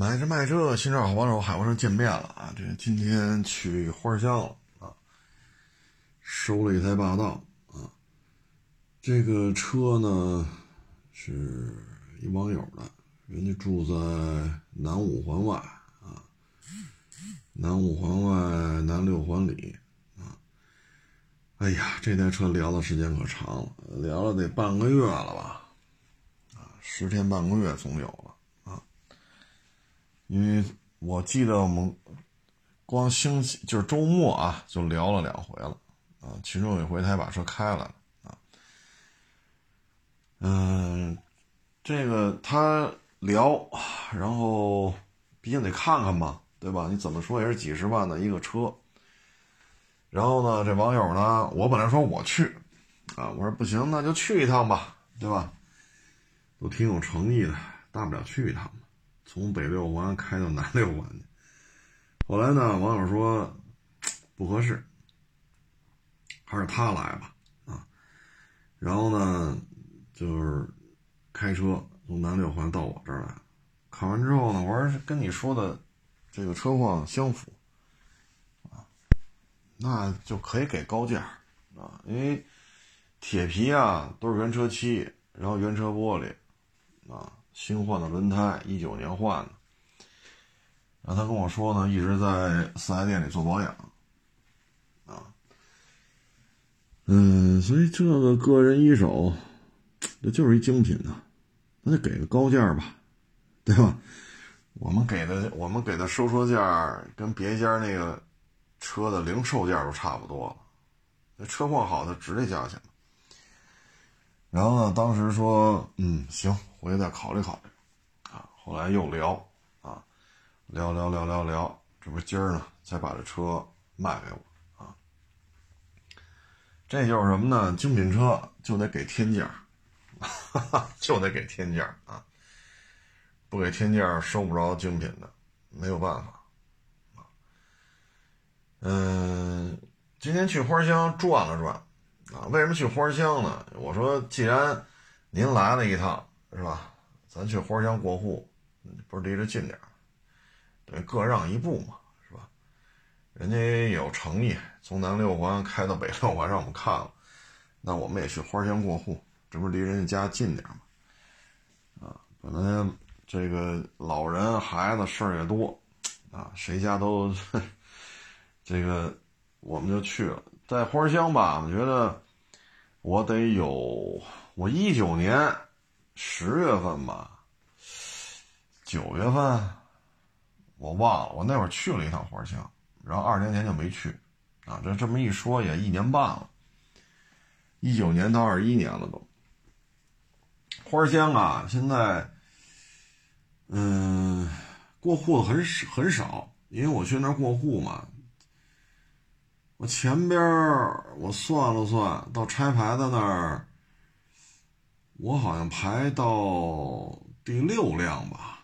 买车卖车，新车好帮手，海沃车见面了啊！这今天去花乡了啊，收了一台霸道啊。这个车呢是一网友的，人家住在南五环外啊，南五环外南六环里啊。哎呀，这台车聊的时间可长了，聊了得半个月了吧？啊，十天半个月总有了。因为我记得我们光星期就是周末啊，就聊了两回了啊，其中有一回他还把车开了啊。嗯，这个他聊，然后毕竟得看看嘛，对吧？你怎么说也是几十万的一个车。然后呢，这网友呢，我本来说我去啊，我说不行，那就去一趟吧，对吧？都挺有诚意的，大不了去一趟。从北六环开到南六环去，后来呢，网友说不合适，还是他来吧，啊，然后呢，就是开车从南六环到我这儿来，看完之后呢，我说跟你说的这个车况相符，啊，那就可以给高价，啊，因为铁皮啊都是原车漆，然后原车玻璃，啊。新换的轮胎，一九年换的。然后他跟我说呢，一直在四 S 店里做保养，啊，嗯，所以这个个人一手，这就是一精品呐，那就给个高价吧，对吧？我们给的我们给的收车价跟别家那个车的零售价都差不多了，那车况好，它值这价钱。然后呢，当时说，嗯，行。回去再考虑考虑，啊，后来又聊，啊，聊聊聊聊聊，这不今儿呢才把这车卖给我，啊，这就是什么呢？精品车就得给天价，就得给天价啊，不给天价收不着精品的，没有办法，啊，嗯，今天去花乡转了转，啊，为什么去花乡呢？我说，既然您来了一趟。是吧？咱去花乡过户，不是离着近点儿，对，各让一步嘛，是吧？人家也有诚意，从南六环开到北六环让我们看了，那我们也去花乡过户，这不是离人家家近点儿吗？啊，本来这个老人孩子事儿也多，啊，谁家都这个，我们就去了。在花乡吧，我觉得我得有我一九年。十月份吧，九月份，我忘了。我那会儿去了一趟花乡，然后二零年就没去，啊，这这么一说也一年半了，一九年到二一年了都。花乡啊，现在，嗯，过户的很少很少，因为我去那儿过户嘛，我前边我算了算，到拆牌的那儿。我好像排到第六辆吧，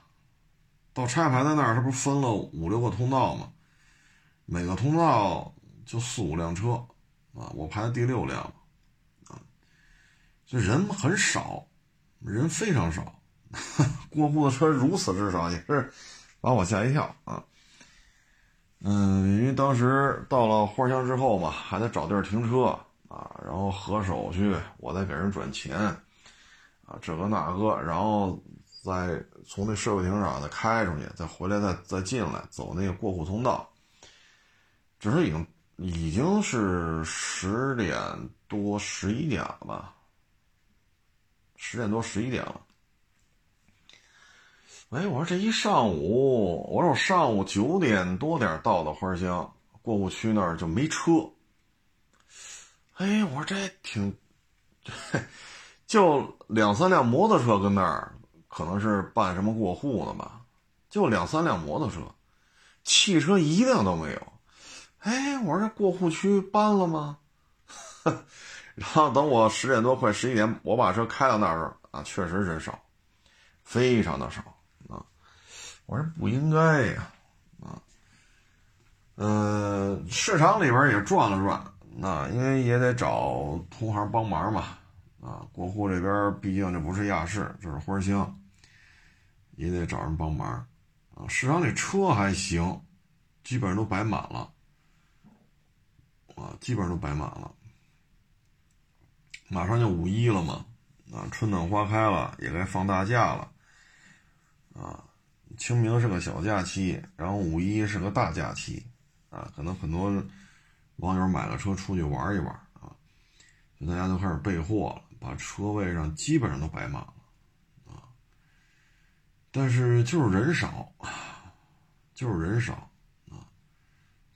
到拆牌的那儿，它不分了五六个通道吗？每个通道就四五辆车，啊，我排第六辆，啊，这人很少，人非常少，过户的车如此之少，也是把我吓一跳啊。嗯，因为当时到了花乡之后嘛，还得找地儿停车啊，然后核手续，我再给人转钱。啊，这个那个，然后再从那社会停车场再开出去，再回来，再再进来，走那个过户通道。这时已经已经是十点多、十一点了吧？十点多、十一点了。哎，我说这一上午，我说我上午九点多点到的花乡过户区那儿就没车。哎，我说这挺。就两三辆摩托车跟那儿，可能是办什么过户的吧？就两三辆摩托车，汽车一辆都没有。哎，我说这过户区搬了吗？然后等我十点多快十一点，我把车开到那儿啊，确实人少，非常的少啊。我说不应该呀，啊，嗯，市场里边也转了转，那因为也得找同行帮忙嘛。啊，过户这边毕竟这不是亚市，这是花乡，也得找人帮忙，啊，市场里车还行，基本上都摆满了，啊，基本上都摆满了。马上就五一了嘛，啊，春暖花开了，也该放大假了，啊，清明是个小假期，然后五一是个大假期，啊，可能很多网友买了车出去玩一玩啊，就大家都开始备货了，把车位上基本上都摆满了，啊，但是就是人少，就是人少，啊，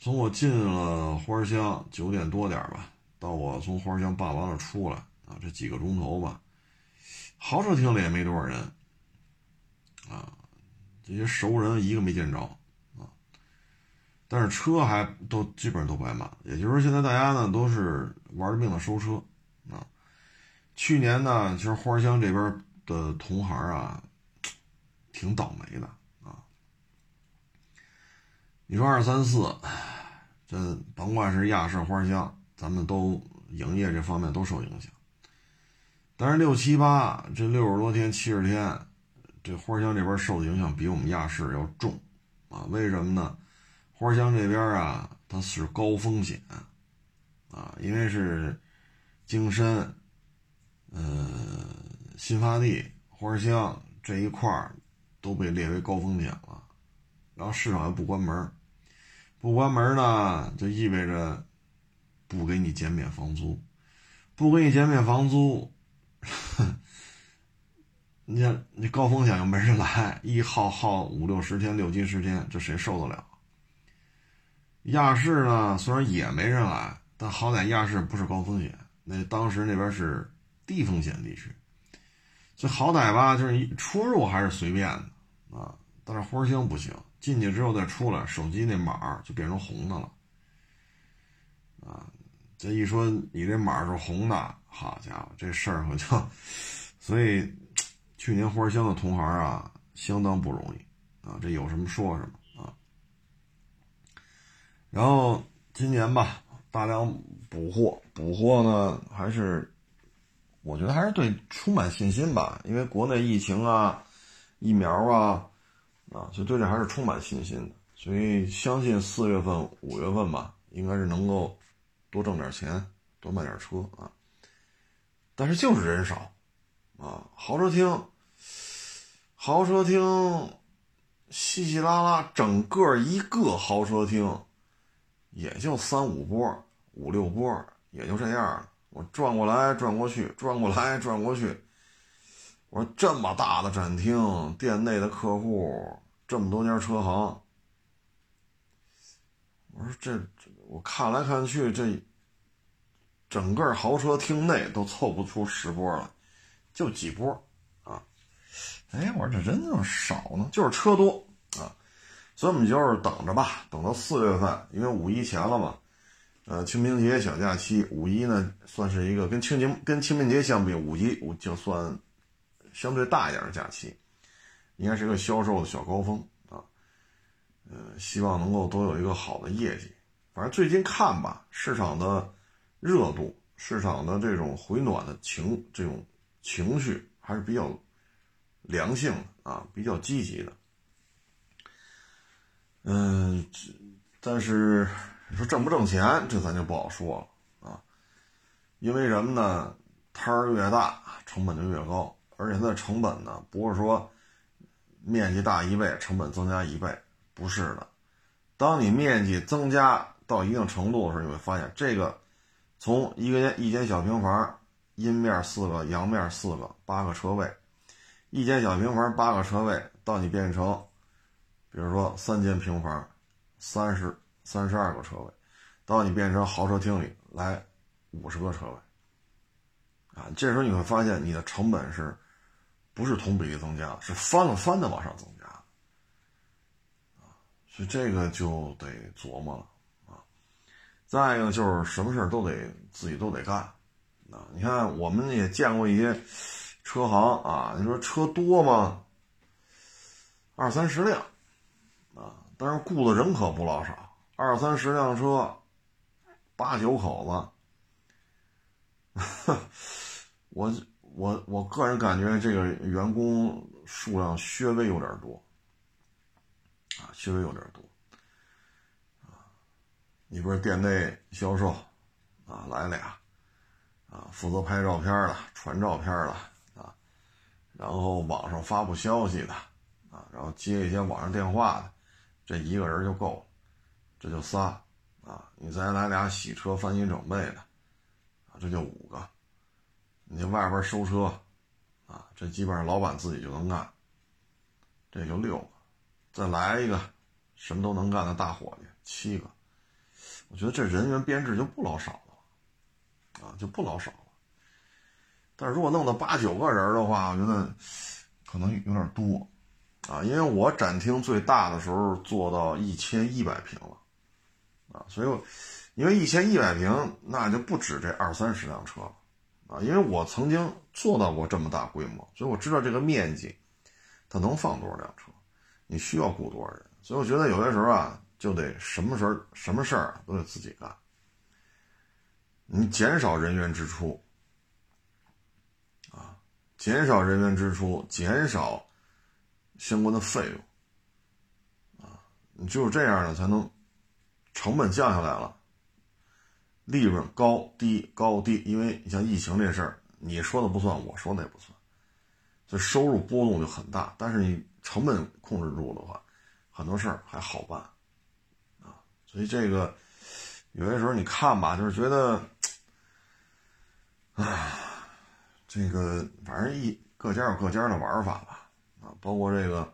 从我进了花乡九点多点吧。到我从花乡办完了出来啊，这几个钟头吧，豪车厅里也没多少人，啊，这些熟人一个没见着啊，但是车还都基本上都摆满，也就是说现在大家呢都是玩命的收车啊。去年呢，其实花乡这边的同行啊，挺倒霉的啊。你说二三四，这甭管是亚市花乡。咱们都营业这方面都受影响，但是六七八这六十多天、七十天，这花乡这边受的影响比我们亚市要重啊？为什么呢？花乡这边啊，它是高风险啊，因为是精深、呃新发地、花乡这一块儿都被列为高风险了，然后市场又不关门，不关门呢，就意味着。不给你减免房租，不给你减免房租，你你高风险又没人来，一耗耗五六十天、六七十天，这谁受得了？亚市呢，虽然也没人来，但好歹亚市不是高风险，那当时那边是低风险地区，这好歹吧，就是出入还是随便的啊。但是花乡不行，进去之后再出来，手机那码就变成红的了，啊。这一说你这码是红的，好家伙，这事儿可就，所以去年花乡的同行啊，相当不容易啊，这有什么说什么啊。然后今年吧，大量补货，补货呢还是，我觉得还是对充满信心吧，因为国内疫情啊，疫苗啊，啊，就对这还是充满信心的，所以相信四月份、五月份吧，应该是能够。多挣点钱，多卖点车啊！但是就是人少，啊，豪车厅，豪车厅，稀稀拉拉，整个一个豪车厅，也就三五波、五六波，也就这样了。我转过来转过去，转过来转过去。我说这么大的展厅，店内的客户这么多家车行，我说这。我看来看去，这整个豪车厅内都凑不出十波了，就几波啊！哎，我说这人怎么少呢？就是车多啊，所以我们就是等着吧，等到四月份，因为五一前了嘛。呃，清明节小假期，五一呢算是一个跟清明跟清明节相比，五一我就算相对大一点的假期，应该是一个销售的小高峰啊。呃，希望能够都有一个好的业绩。反正最近看吧，市场的热度、市场的这种回暖的情、这种情绪还是比较良性的啊，比较积极的。嗯，但是你说挣不挣钱，这咱就不好说了啊。因为什么呢？摊儿越大，成本就越高，而且它的成本呢，不是说面积大一倍，成本增加一倍，不是的。当你面积增加，到一定程度的时候，你会发现这个从一个间一间小平房，阴面四个，阳面四个，八个车位，一间小平房八个车位，到你变成，比如说三间平房，三十三十二个车位，到你变成豪车厅里来五十个车位，啊，这时候你会发现你的成本是，不是同比例增加，是翻了翻的往上增加，啊，所以这个就得琢磨了啊。再一个就是什么事都得自己都得干，啊，你看我们也见过一些车行啊，你说车多吗？二三十辆，啊，但是雇的人可不老少，二三十辆车，八九口子，我我我个人感觉这个员工数量稍微有点多，确实有点多，啊，你不是店内销售，啊，来俩，啊，负责拍照片的、传照片的，啊，然后网上发布消息的，啊，然后接一些网上电话的，这一个人就够了，这就仨，啊，你再来俩洗车、翻新整备的，啊，这就五个，你外边收车，啊，这基本上老板自己就能干。这就六个，再来一个什么都能干的大伙计，七个。我觉得这人员编制就不老少了，啊，就不老少了。但是如果弄到八九个人的话，我觉得可能有点多，啊，因为我展厅最大的时候做到一千一百平了，啊，所以因为一千一百平，那就不止这二三十辆车了，啊，因为我曾经做到过这么大规模，所以我知道这个面积。它能放多少辆车？你需要雇多少人？所以我觉得有些时候啊，就得什么时候什么事儿都得自己干。你减少人员支出，啊，减少人员支出，减少相关的费用，啊，你只有这样呢，才能成本降下来了，利润高低高低。因为你像疫情这事儿，你说的不算，我说的也不算。这收入波动就很大，但是你成本控制住的话，很多事儿还好办，啊，所以这个有些时候你看吧，就是觉得，啊，这个反正一各家有各家的玩法吧，啊，包括这个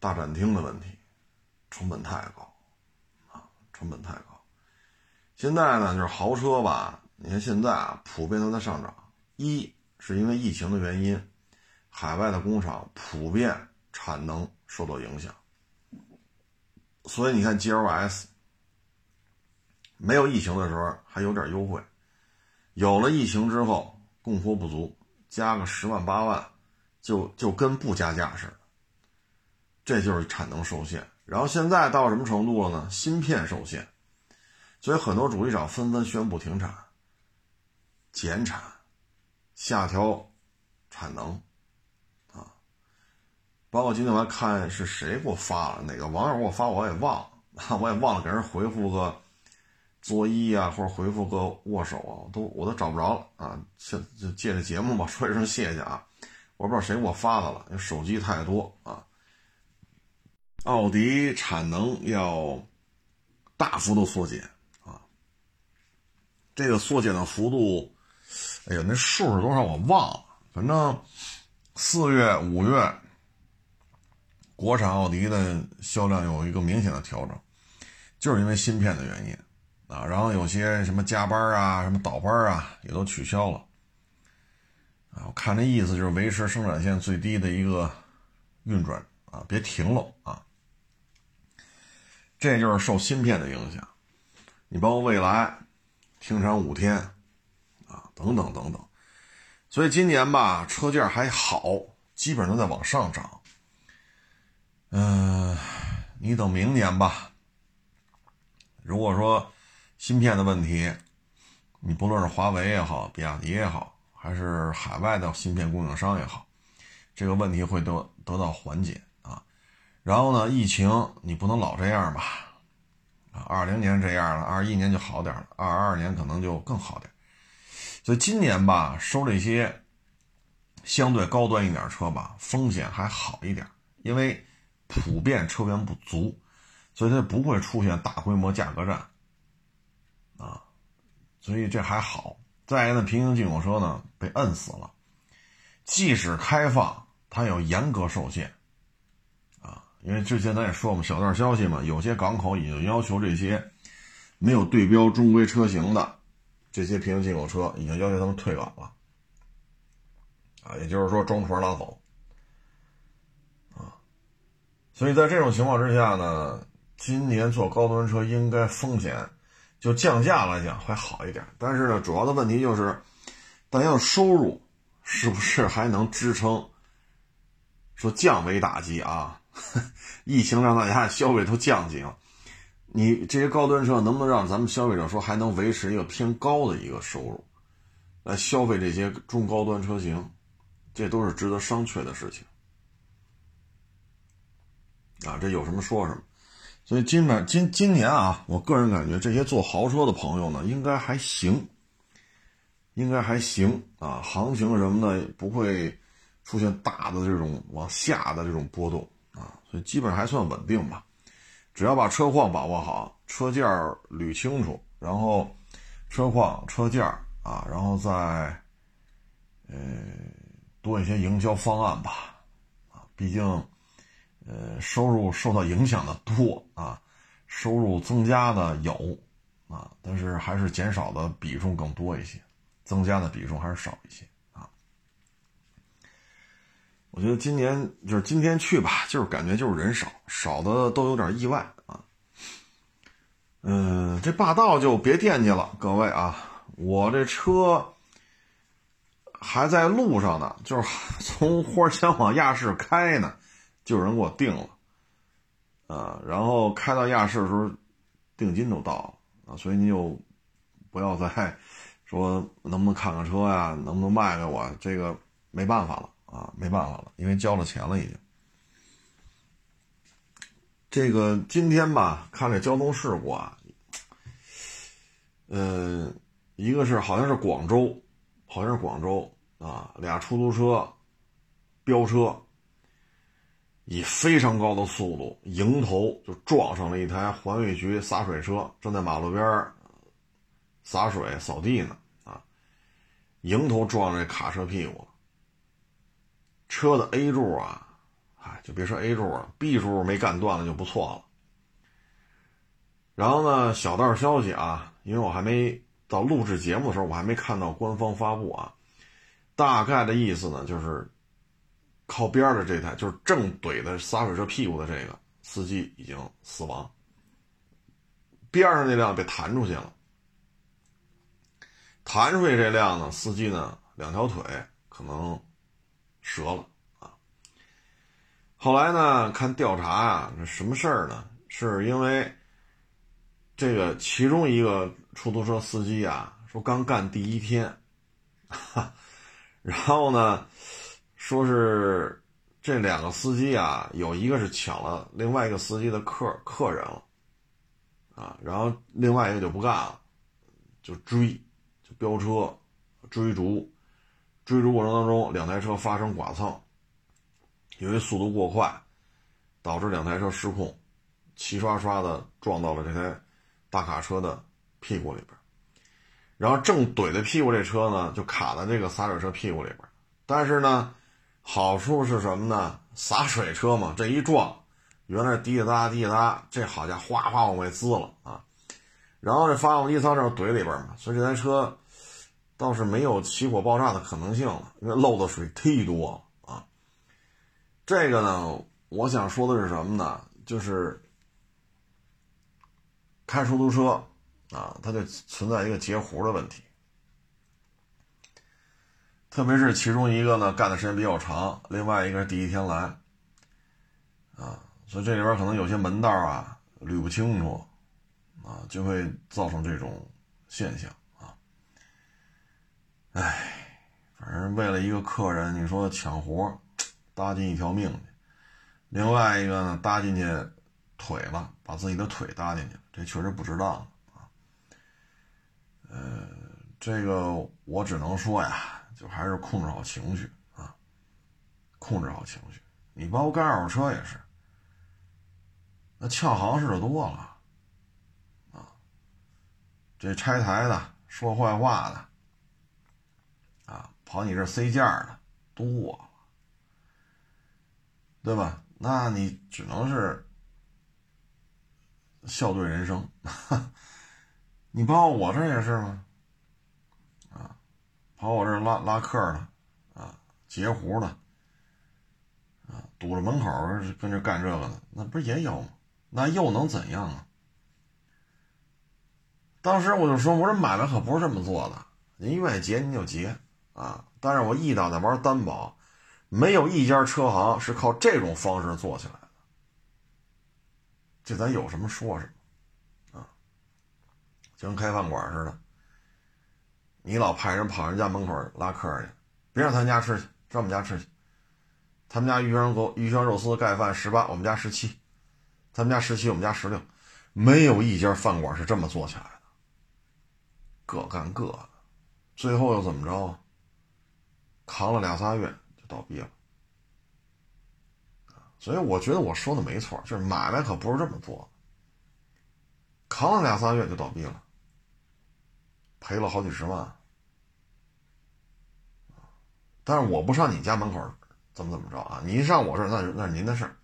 大展厅的问题，成本太高，成本太高。现在呢，就是豪车吧，你看现在啊，普遍都在上涨，一是因为疫情的原因。海外的工厂普遍产能受到影响，所以你看 G L S 没有疫情的时候还有点优惠，有了疫情之后供货不足，加个十万八万，就就跟不加价似的，这就是产能受限。然后现在到什么程度了呢？芯片受限，所以很多主机厂纷纷宣布停产、减产、下调产能。啊包括今天我还看是谁给我发了，哪个网友给我发，我也忘了，我也忘了给人回复个作揖啊，或者回复个握手啊，都我都找不着了啊！借就借着节目吧，说一声谢谢啊！我不知道谁给我发的了，因为手机太多啊。奥迪产能要大幅度缩减啊，这个缩减的幅度，哎呀，那数是多少我忘了，反正四月、五月。国产奥迪的销量有一个明显的调整，就是因为芯片的原因啊，然后有些什么加班啊、什么倒班啊也都取消了啊。我看这意思就是维持生产线最低的一个运转啊，别停了啊。这就是受芯片的影响，你包括未来停产五天啊，等等等等。所以今年吧，车价还好，基本上都在往上涨。嗯，你等明年吧。如果说芯片的问题，你不论是华为也好，比亚迪也好，还是海外的芯片供应商也好，这个问题会得得到缓解。然后呢，疫情你不能老这样吧？啊，二零年这样了，二一年就好点了，二二年可能就更好点。所以今年吧，收这些相对高端一点车吧，风险还好一点，因为。普遍车源不足，所以它不会出现大规模价格战，啊，所以这还好。再一个，平行进口车呢被摁死了，即使开放，它有严格受限，因为之前咱也说过小道消息嘛，有些港口已经要求这些没有对标中规车型的这些平行进口车，已经要求他们退港了，啊，也就是说装壳拉走啊。所以在这种情况之下呢，今年做高端车应该风险就降价来讲会好一点。但是呢，主要的问题就是，大家的收入是不是还能支撑？说降维打击啊，疫情让大家消费都降级了，你这些高端车能不能让咱们消费者说还能维持一个偏高的一个收入来消费这些中高端车型？这都是值得商榷的事情。啊，这有什么说什么。所以今本今今年啊，我个人感觉这些坐豪车的朋友呢，应该还行，应该还行啊，行情什么的不会出现大的这种往下的这种波动，所以基本还算稳定吧。只要把车况把握好，车件捋清楚，然后车况、车件啊，然后再呃多一些营销方案吧，啊，毕竟呃收入受到影响的多啊，收入增加的有啊，但是还是减少的比重更多一些，增加的比重还是少一些。我觉得今年就是今天去吧，就是感觉就是人少，少的都有点意外啊。嗯，这霸道就别惦记了，各位啊，我这车还在路上呢，就是 从花乡往亚市开呢，就有人给我定了，啊，然后开到亚市的时候，定金都到了啊，所以你就不要再 说能不能看看车呀，能不能卖给我，这个没办法了。啊，没办法了，因为交了钱了已经。这个今天吧，看这交通事故啊，嗯，一个是好像是广州，好像是广州啊，俩出租车飙车，以非常高的速度迎头就撞上了一台环卫局洒水车，正在马路边洒水扫地呢啊，迎头撞这卡车屁股。车的 A 柱啊，哎，就别说 A 柱了，B 柱没干断了就不错了。然后呢，小道消息啊，因为我还没到录制节目的时候，我还没看到官方发布啊。大概的意思呢，就是靠边的这台，就是正怼的洒水车屁股的这个司机已经死亡，边上那辆被弹出去了。弹出去这辆呢，司机呢两条腿可能。折了啊！后来呢，看调查啊，这什么事儿呢？是因为这个其中一个出租车司机啊，说刚干第一天，哈，然后呢，说是这两个司机啊，有一个是抢了另外一个司机的客客人了，啊，然后另外一个就不干了，就追，就飙车，追逐。追逐过程当中，两台车发生剐蹭，由于速度过快，导致两台车失控，齐刷刷的撞到了这台大卡车的屁股里边。然后正怼在屁股这车呢，就卡在这个洒水车屁股里边。但是呢，好处是什么呢？洒水车嘛，这一撞，原来滴滴答滴滴答，这好家伙，哗哗往外滋了啊！然后这发动机舱这怼里边嘛，所以这台车。倒是没有起火爆炸的可能性了，因为漏的水忒多啊。这个呢，我想说的是什么呢？就是开出租车啊，它就存在一个截胡的问题，特别是其中一个呢干的时间比较长，另外一个是第一天来啊，所以这里边可能有些门道啊捋不清楚啊，就会造成这种现象。唉，反正为了一个客人，你说抢活，搭进一条命去；另外一个呢，搭进去腿了，把自己的腿搭进去，这确实不值当啊。呃，这个我只能说呀，就还是控制好情绪啊，控制好情绪。你包括干二手车也是，那撬行似的多了啊，这拆台的，说坏话的。跑你这塞件的多了，对吧？那你只能是笑对人生。你包括我这也是吗？啊，跑我这拉拉客的，啊，截胡的，啊，堵着门口跟这干这个的，那不是也有吗？那又能怎样啊？当时我就说，我说买卖可不是这么做的，您愿意结您就结。啊！但是我一打在玩担保，没有一家车行是靠这种方式做起来的。这咱有什么说什么，啊，就跟开饭馆似的，你老派人跑人家门口拉客去，别让他们家吃去，上我们家吃去。他们家鱼香肉鱼香肉丝盖饭十八，我们家十七，他们家十七，我们家十六，没有一家饭馆是这么做起来的，各干各的，最后又怎么着啊？扛了俩仨月就倒闭了。所以我觉得我说的没错，就是买卖可不是这么做，扛了俩仨月就倒闭了，赔了好几十万。但是我不上你家门口，怎么怎么着啊？你一上我这儿，那是那是您的事儿，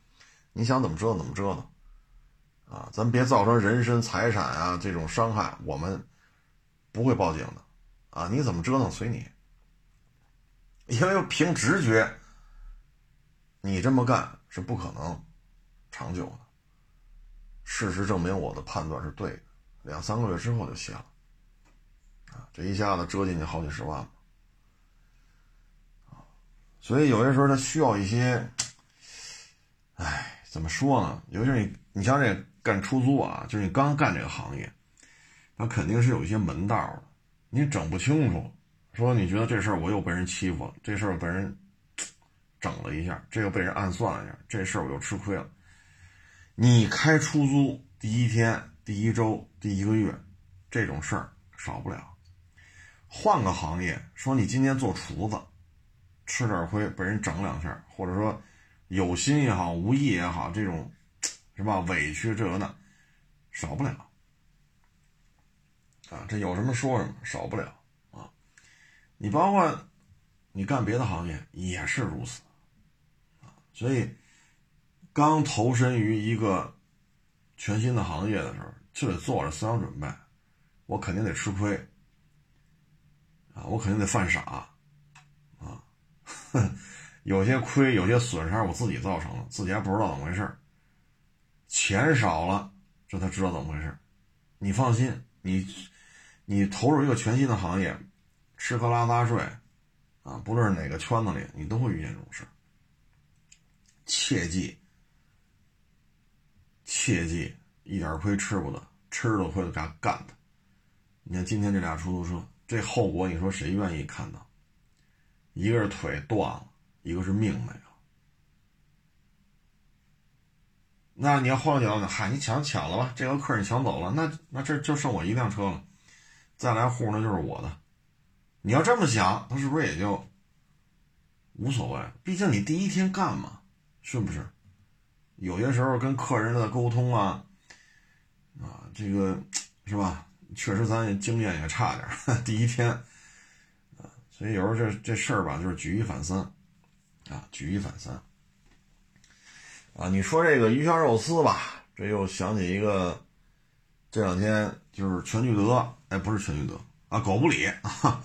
你想怎么折腾怎么折腾，啊，咱别造成人身财产啊这种伤害，我们不会报警的，啊，你怎么折腾随你，因为凭直觉，你这么干是不可能长久的。事实证明我的判断是对的，两三个月之后就歇了，啊，这一下子折进去好几十万。所以有些时候他需要一些，哎，怎么说呢？尤其是你，你像这干出租啊，就是你刚干这个行业，那肯定是有一些门道的，你整不清楚。说你觉得这事儿我又被人欺负了，这事儿被人 整了一下，这个被人暗算了一下，这事儿我又吃亏了。你开出租第一天、第一周、第一个月，这种事儿少不了。换个行业，说你今天做厨子。吃点亏，被人整两下，或者说有心也好，无意也好，这种 是吧？委屈这个那少不了啊！这有什么说什么，少不了！你包括你干别的行业也是如此！所以刚投身于一个全新的行业的时候，就得做着思想准备，我肯定得吃亏啊！我肯定得犯傻。啊 有些亏，有些损失，我自己造成了，自己还不知道怎么回事钱少了，这才知道怎么回事你放心，你你投入一个全新的行业，吃喝拉撒睡，啊，不论是哪个圈子里，你都会遇见这种事切记，切记，一点亏吃不得，吃了亏就干干他。你看今天这俩出租车，这后果，你说谁愿意看到？一个是腿断了，一个是命没了。那你要换个角度，嗨，你抢抢了吧，这个客人抢走了，那那这就剩我一辆车了，再来户那就是我的。你要这么想，他是不是也就无所谓？毕竟你第一天干嘛，是不是？有些时候跟客人的沟通啊，啊，这个是吧？确实咱经验也差点，第一天啊。所以有时候这这事儿吧，就是举一反三，啊，举一反三，啊，你说这个鱼香肉丝吧，这又想起一个，这两天就是全聚德，哎，不是全聚德啊，狗不理啊，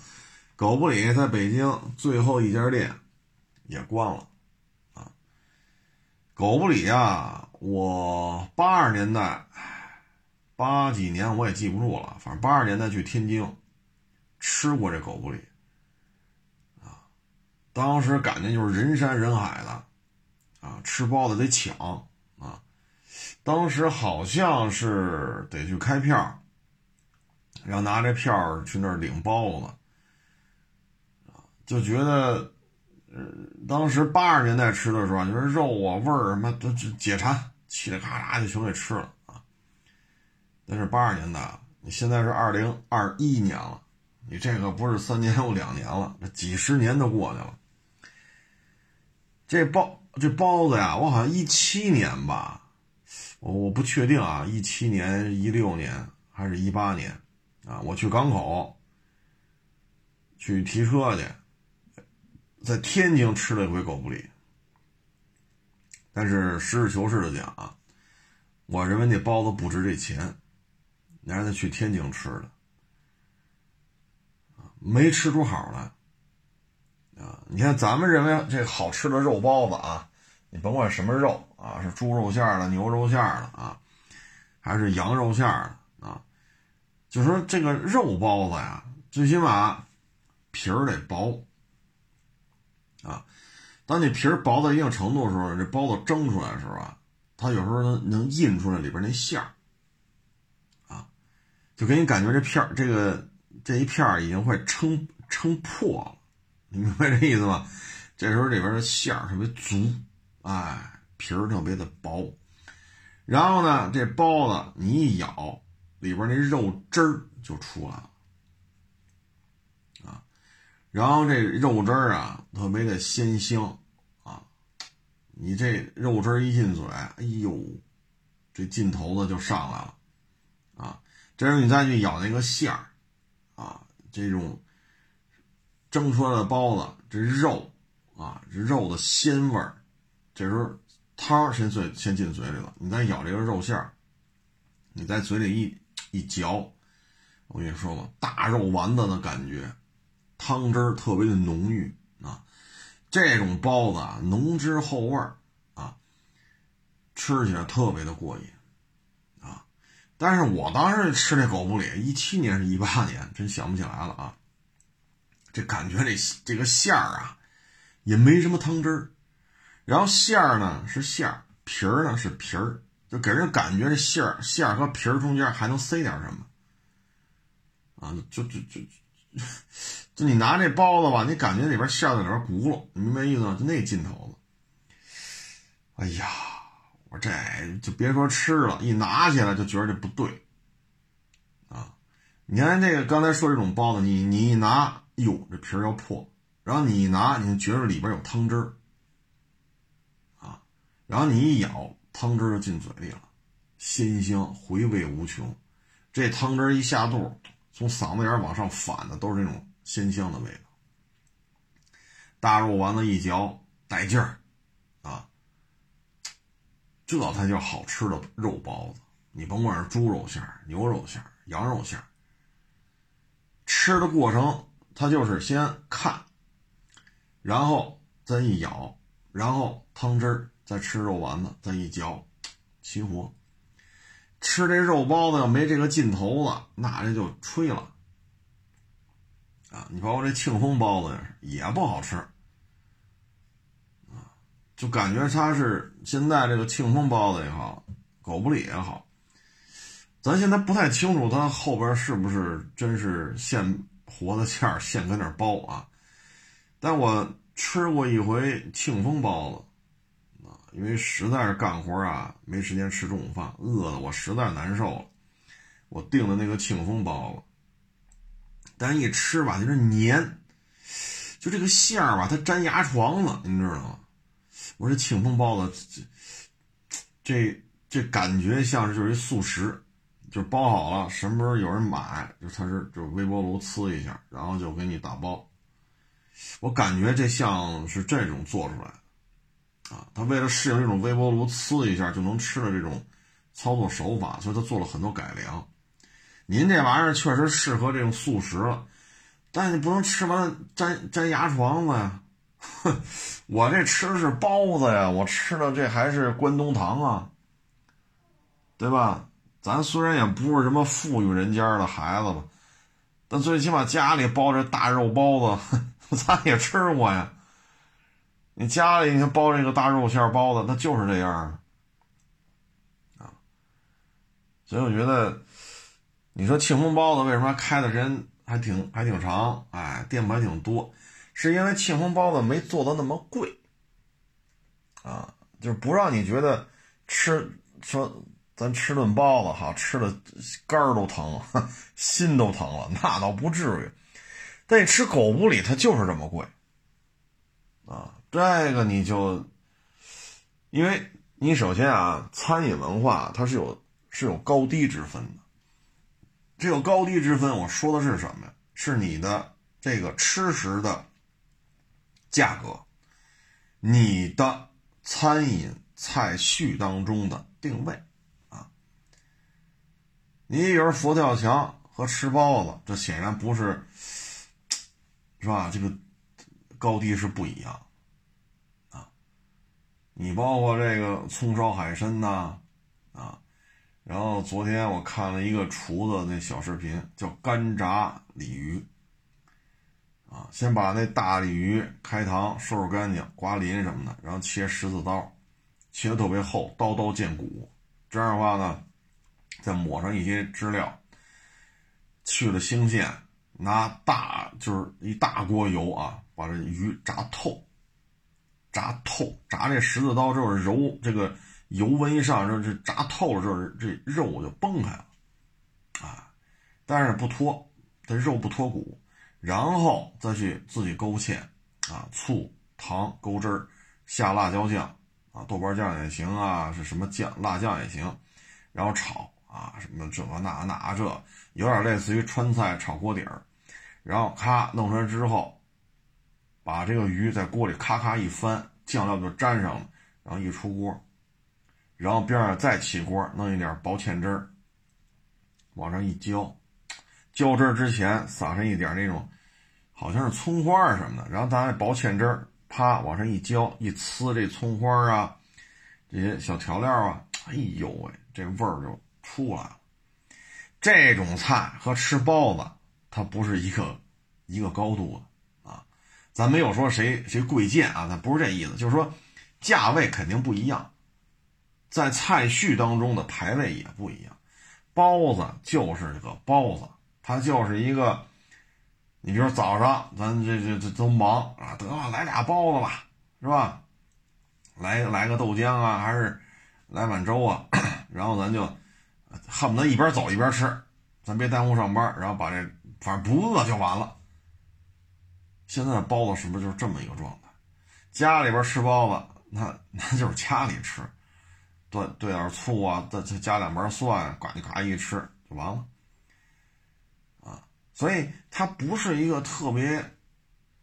狗不理在北京最后一家店也关了，啊，狗不理啊，我八十年代，八几年我也记不住了，反正八十年代去天津吃过这狗不理。啊当时感觉就是人山人海的，啊，吃包子得抢啊！当时好像是得去开票，要拿这票去那儿领包子，就觉得，呃，当时八十年代吃的时候，就是肉啊味儿什么都解馋，嘁哩咔嚓就全给吃了啊！那是八十年代，你现在是二零二一年了，你这个不是三年又两年了，这几十年都过去了。这包这包子呀，我好像一七年吧，我我不确定啊，一七年、一六年还是一八年啊？我去港口去提车去，在天津吃了一回狗不理，但是实事求是的讲啊，我认为那包子不值这钱，你让他去天津吃的，没吃出好来。啊，你看咱们认为这好吃的肉包子啊，你甭管什么肉啊，是猪肉馅的、牛肉馅的啊，还是羊肉馅的啊，就说这个肉包子呀，最起码皮儿得薄啊。当你皮儿薄到一定程度的时候，这包子蒸出来的时候啊，它有时候能能印出来里边那馅儿啊，就给你感觉这片儿这个这一片儿已经快撑撑破了。你明白这意思吗？这时候里边的馅儿特别足，哎，皮儿特别的薄，然后呢，这包子你一咬，里边那肉汁儿就出来了，然后这肉汁儿啊特别的鲜香，啊，你这肉汁儿一进嘴，哎呦，这劲头子就上来了，啊，这时候你再去咬那个馅儿，啊，这种蒸出来的包子，这肉啊，这肉的鲜味儿，这时候。汤先嘴先进嘴里了，你再咬这个肉馅儿，你在嘴里一一嚼，我跟你说吧，大肉丸子的感觉，汤汁特别的浓郁啊，这种包子啊，浓汁厚味啊，吃起来特别的过瘾啊。但是我当时吃这狗不理，一七年是一八年，真想不起来了啊。这感觉这这个馅儿啊，也没什么汤汁儿。然后馅儿呢是馅儿，皮儿呢是皮儿，就给人感觉这馅儿馅儿和皮儿中间还能塞点什么，啊，就就就 就你拿这包子吧，你感觉里边馅在里边轱辘，你明白意思吗？就那劲头子。哎呀，我这就别说吃了，一拿起来就觉得这不对，啊，你看这个刚才说这种包子，你你一拿，哟，这皮儿要破，然后你一拿，你就觉得里边有汤汁儿。然后你一咬，汤汁就进嘴里了，鲜香，回味无穷。这汤汁一下肚，从嗓子眼往上反的都是这种鲜香的味道。大肉丸子一嚼带劲儿，啊，这才叫好吃的肉包子。你甭管是猪肉馅儿、牛肉馅儿、羊肉馅儿，吃的过程它就是先看，然后再一咬，然后汤汁儿。再吃肉丸子，再一嚼，齐活。吃这肉包子要没这个劲头子，那这就吹了。啊，你包括这庆丰包子也不好吃。啊，就感觉它是现在这个庆丰包子也好，狗不理也好，咱现在不太清楚它后边是不是真是现活的馅儿现搁那包啊。但我吃过一回庆丰包子。因为实在是干活啊，没时间吃中午饭，饿的我实在难受了。我订的那个庆丰包子，但一吃吧，就是黏，就这个馅儿吧，它粘牙床子，您知道吗？我说庆丰包子，这这这感觉像是就是一速食，就包好了，什么时候有人买，就它是就微波炉呲一下，然后就给你打包。我感觉这像是这种做出来。啊，他为了适应这种微波炉呲一下就能吃的这种操作手法，所以他做了很多改良。您这玩意儿确实适合这种速食了，但你不能吃完粘粘牙床子呀。哼，我这吃的是包子呀，我吃的这还是关东糖啊，对吧？咱虽然也不是什么富裕人家的孩子吧，但最起码家里包着大肉包子，咱也吃过呀。你家里你看包这个大肉馅包子，它就是这样啊，所以我觉得，你说庆丰包子为什么开的人还挺还挺长？哎，店铺还挺多，是因为庆丰包子没做的那么贵啊，就是不让你觉得吃说咱吃顿包子哈，吃的肝都疼，心都疼了，那倒不至于。但你吃狗不理，它就是这么贵啊。这个你就，因为你首先啊，餐饮文化它是有是有高低之分的。这有高低之分，我说的是什么呀？是你的这个吃食的价格，你的餐饮菜序当中的定位啊。你比如佛跳墙和吃包子，这显然不是，是吧？这个高低是不一样。你包括这个葱烧海参呐，啊，然后昨天我看了一个厨子那小视频，叫干炸鲤鱼，啊，先把那大鲤鱼开膛收拾干净，刮鳞什么的，然后切十字刀，切的特别厚，刀刀见骨，这样的话呢，再抹上一些汁料，去了腥线，拿大就是一大锅油啊，把这鱼炸透。炸透，炸这十字刀之后揉这个油温一上，这这炸透了之后，这肉就崩开了，啊，但是不脱，这肉不脱骨，然后再去自己勾芡，啊，醋、糖勾汁儿，下辣椒酱，啊，豆瓣酱也行啊，是什么酱，辣酱也行，然后炒，啊，什么这那那这，有点类似于川菜炒锅底儿，然后咔弄出来之后，把这个鱼在锅里咔咔一翻，酱料就粘上了，然后一出锅。然后边上再起锅，弄一点薄芡汁儿，往上一浇，浇汁儿之前撒上一点那种，好像是葱花什么的，然后咱薄芡汁儿，啪往上一浇，一呲这葱花啊，这些小调料啊，哎呦喂，这味儿就出来了。这种菜和吃包子，它不是一个一个高度的，咱没有说谁谁贵贱啊，咱不是这意思，就是说价位肯定不一样。在菜序当中的排位也不一样，包子就是个包子，它就是一个，你比如早上咱这这这都忙啊，得了来俩包子吧，是吧？来来个豆浆啊，还是来碗粥啊？然后咱就恨不得一边走一边吃，咱别耽误上班，然后把这反正不饿就完了。现在包子是不是就是这么一个状态？家里边吃包子，那那就是家里吃。兑兑点醋啊，再再加两瓣蒜，呱唧呱一吃就完了，啊，所以它不是一个特别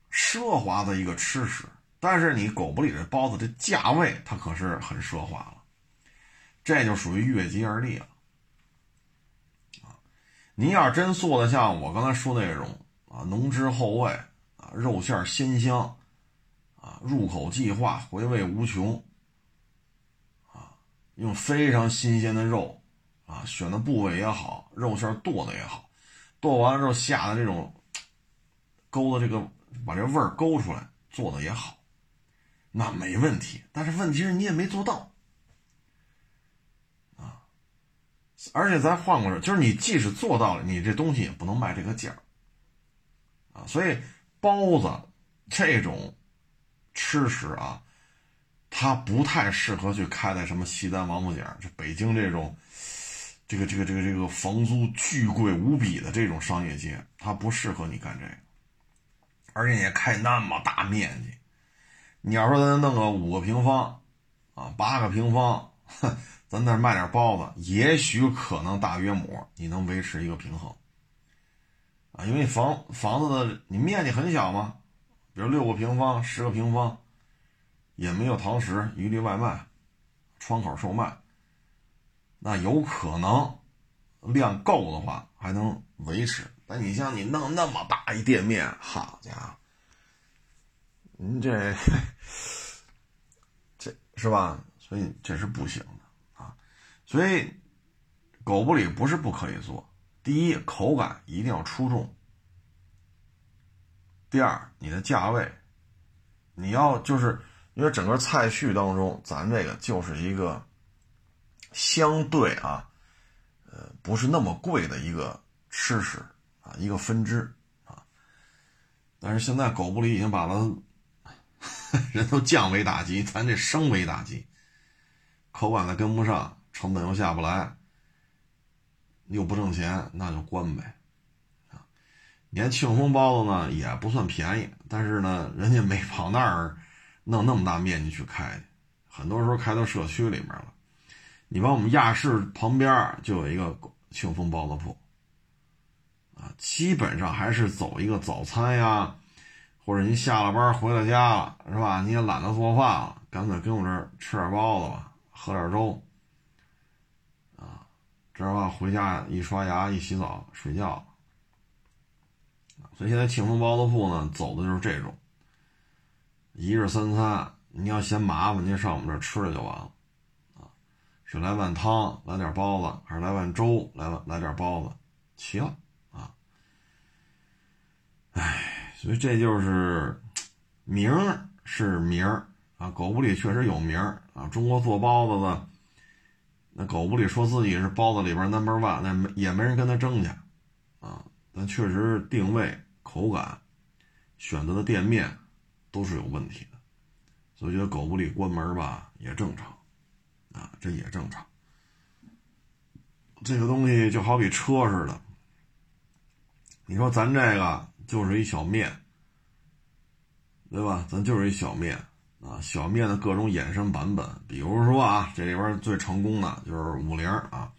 奢华的一个吃食，但是你狗不理这包子这价位，它可是很奢华了，这就属于越级而立了，啊，您要真做的像我刚才说那种啊，浓汁厚味肉馅鲜香啊，入口即化，回味无穷。啊用非常新鲜的肉，啊，选的部位也好，肉馅剁的也好，剁完了之后下的这种勾的这个，把这味儿勾出来，做的也好，那没问题。但是问题是你也没做到，啊，而且咱换过来，就是你即使做到了，你这东西也不能卖这个价啊。所以包子这种吃食啊。它不太适合去开在什么西单、王府井，就北京这种，这个、这个、这个、这个房租巨贵无比的这种商业街，它不适合你干这个。而且你开那么大面积，你要说咱弄个五个平方，啊，八个平方，哼咱那卖点包子，也许可能大约亩你能维持一个平衡，啊，因为房房子的你面积很小嘛，比如六个平方、十个平方。也没有堂食，一律外卖，窗口售卖。那有可能量够的话，还能维持。但你像你弄那么大一店面，好家伙，您这这是吧？所以这是不行的啊。所以狗不理不是不可以做。第一，口感一定要出众；第二，你的价位，你要就是。因为整个菜序当中，咱这个就是一个相对啊，呃，不是那么贵的一个吃食啊，一个分支啊。但是现在狗不理已经把它 人都降维打击，咱这升维打击，口感再跟不上，成本又下不来，又不挣钱，那就关呗啊。连庆丰包子呢也不算便宜，但是呢，人家没跑那儿。弄那么大面积去开，很多时候开到社区里面了。你往我们亚市旁边就有一个庆丰包子铺，啊，基本上还是走一个早餐呀，或者您下了班回到家了，是吧？你也懒得做饭了，干脆跟我这儿吃点包子吧，喝点粥，这样吧，回家一刷牙一洗澡睡觉。所以现在庆丰包子铺呢，走的就是这种。一日三餐，你要嫌麻烦，您上我们这儿吃了就完了，啊，是来碗汤，来点包子，还是来碗粥，来了来点包子，齐了，啊，哎，所以这就是名是名儿啊，狗不理确实有名儿啊，中国做包子的，那狗不理说自己是包子里边 number one，那没也没人跟他争去，啊，但确实定位、口感、选择的店面。都是有问题的，所以觉得狗不理关门吧也正常，啊，这也正常。这个东西就好比车似的，你说咱这个就是一小面，对吧？咱就是一小面啊，小面的各种衍生版本，比如说啊，这里边最成功的就是五菱啊，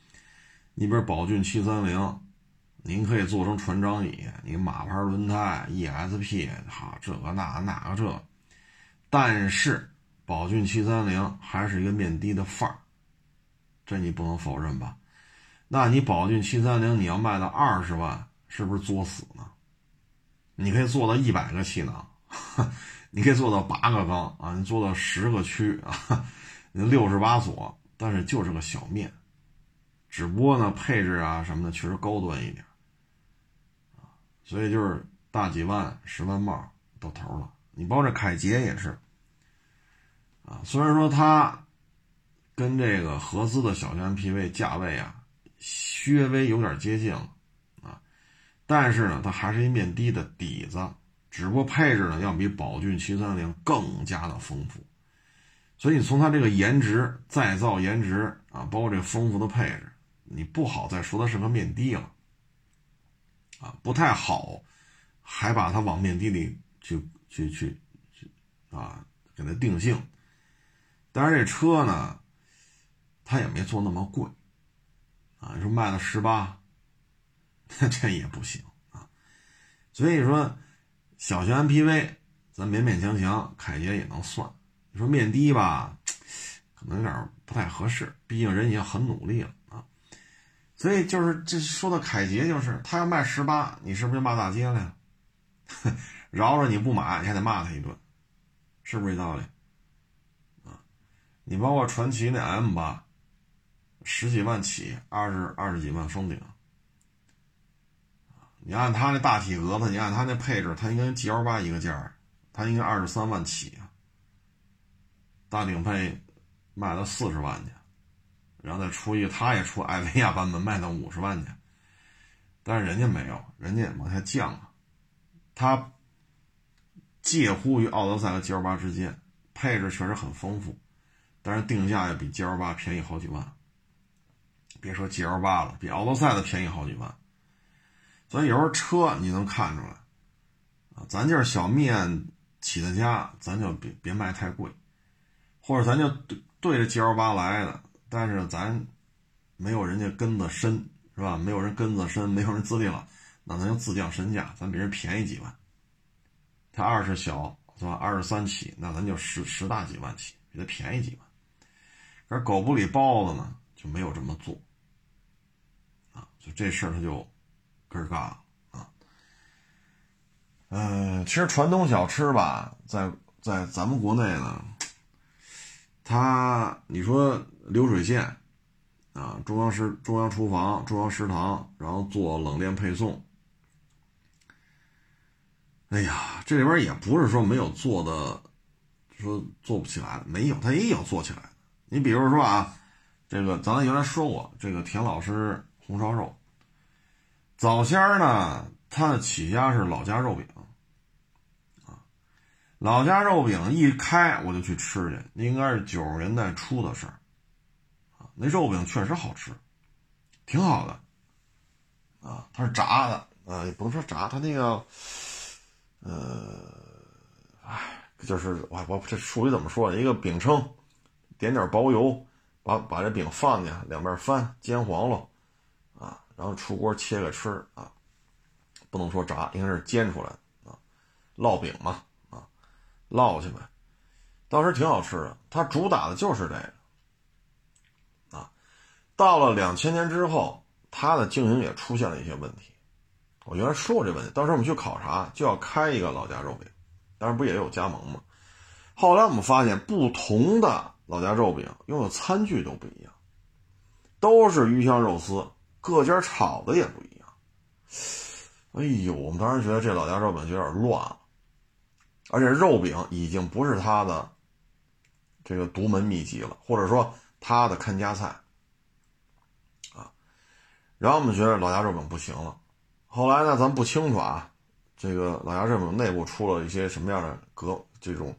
你比如宝骏七三零，您可以做成船长椅，你马牌轮胎 ESP，哈，这个那那个这，但是宝骏七三零还是一个面的的范儿，这你不能否认吧？那你宝骏七三零你要卖到二十万，是不是作死呢？你可以做到一百个气囊，你可以做到八个缸啊，你做到十个区啊，六十八所，但是就是个小面，只不过呢配置啊什么的确实高端一点啊，所以就是大几万、十万帽到头了。你包括这凯捷也是啊，虽然说它跟这个合资的小型 MPV 价位啊。略微有点接近了啊，但是呢，它还是一面低的底子，只不过配置呢要比宝骏七三零更加的丰富，所以你从它这个颜值、再造颜值啊，包括这丰富的配置，你不好再说它是个面的了啊，不太好，还把它往面的里去去去去啊，给它定性。但是这车呢，它也没做那么贵。啊，你说卖了十八，这也不行啊。所以说，小型 MPV 咱勉勉强强，凯捷也能算。你说面低吧，可能有点不太合适，毕竟人已经很努力了啊。所以就是这说到凯捷，就是他要卖十八，你是不是就骂大街了呀？饶着你不买，你还得骂他一顿，是不是这道理？啊，你包括传奇那 M 八。十几万起，二十二十几万封顶。你按他那大体格子，你按他那配置，他应该 G L 八一个价儿，他应该二十三万起啊。大顶配卖到四十万去，然后再出一个，他也出艾维亚版本，卖到五十万去。但是人家没有，人家往下降了。它介乎于奥德赛和 G L 八之间，配置确实很丰富，但是定价要比 G L 八便宜好几万。别说 G L 八了，比奥德赛的便宜好几万，所以有时候车你能看出来，啊，咱就是小面起的家，咱就别别卖太贵，或者咱就对对着 G L 八来的，但是咱没有人家根子深，是吧？没有人根子深，没有人资历了，那咱就自降身价，咱比人便宜几万。他二十小是吧？二十三起，那咱就十十大几万起，比他便宜几万。而狗不理包子呢，就没有这么做。啊就这事儿，他就根儿尬了啊。嗯，其实传统小吃吧，在在咱们国内呢，它你说流水线啊，中央食中央厨房、中央食堂，然后做冷链配送。哎呀，这里边也不是说没有做的，说做不起来没有，他也有做起来的。你比如说啊，这个咱原来说过，这个田老师。红烧肉，早先呢，他的起家是老家肉饼，啊，老家肉饼一开我就去吃去，那应该是九十年代初的事儿，啊，那肉饼确实好吃，挺好的，啊，它是炸的，呃，也不能说炸，它那个，呃，哎，就是我我这术语怎么说？一个饼铛，点点薄油，把把这饼放进，两边翻，煎黄了。然后出锅切个吃啊，不能说炸，应该是煎出来啊，烙饼嘛啊，烙去呗。当时挺好吃的，它主打的就是这个啊。到了两千年之后，它的经营也出现了一些问题。我原来说过这问题，当时我们去考察，就要开一个老家肉饼，当然不也有加盟吗？后来我们发现，不同的老家肉饼用的餐具都不一样，都是鱼香肉丝。各家炒的也不一样，哎呦，我们当时觉得这老家肉饼就有点乱了，而且肉饼已经不是他的这个独门秘籍了，或者说他的看家菜啊。然后我们觉得老家肉饼不行了，后来呢，咱不清楚啊，这个老家肉饼内部出了一些什么样的革这种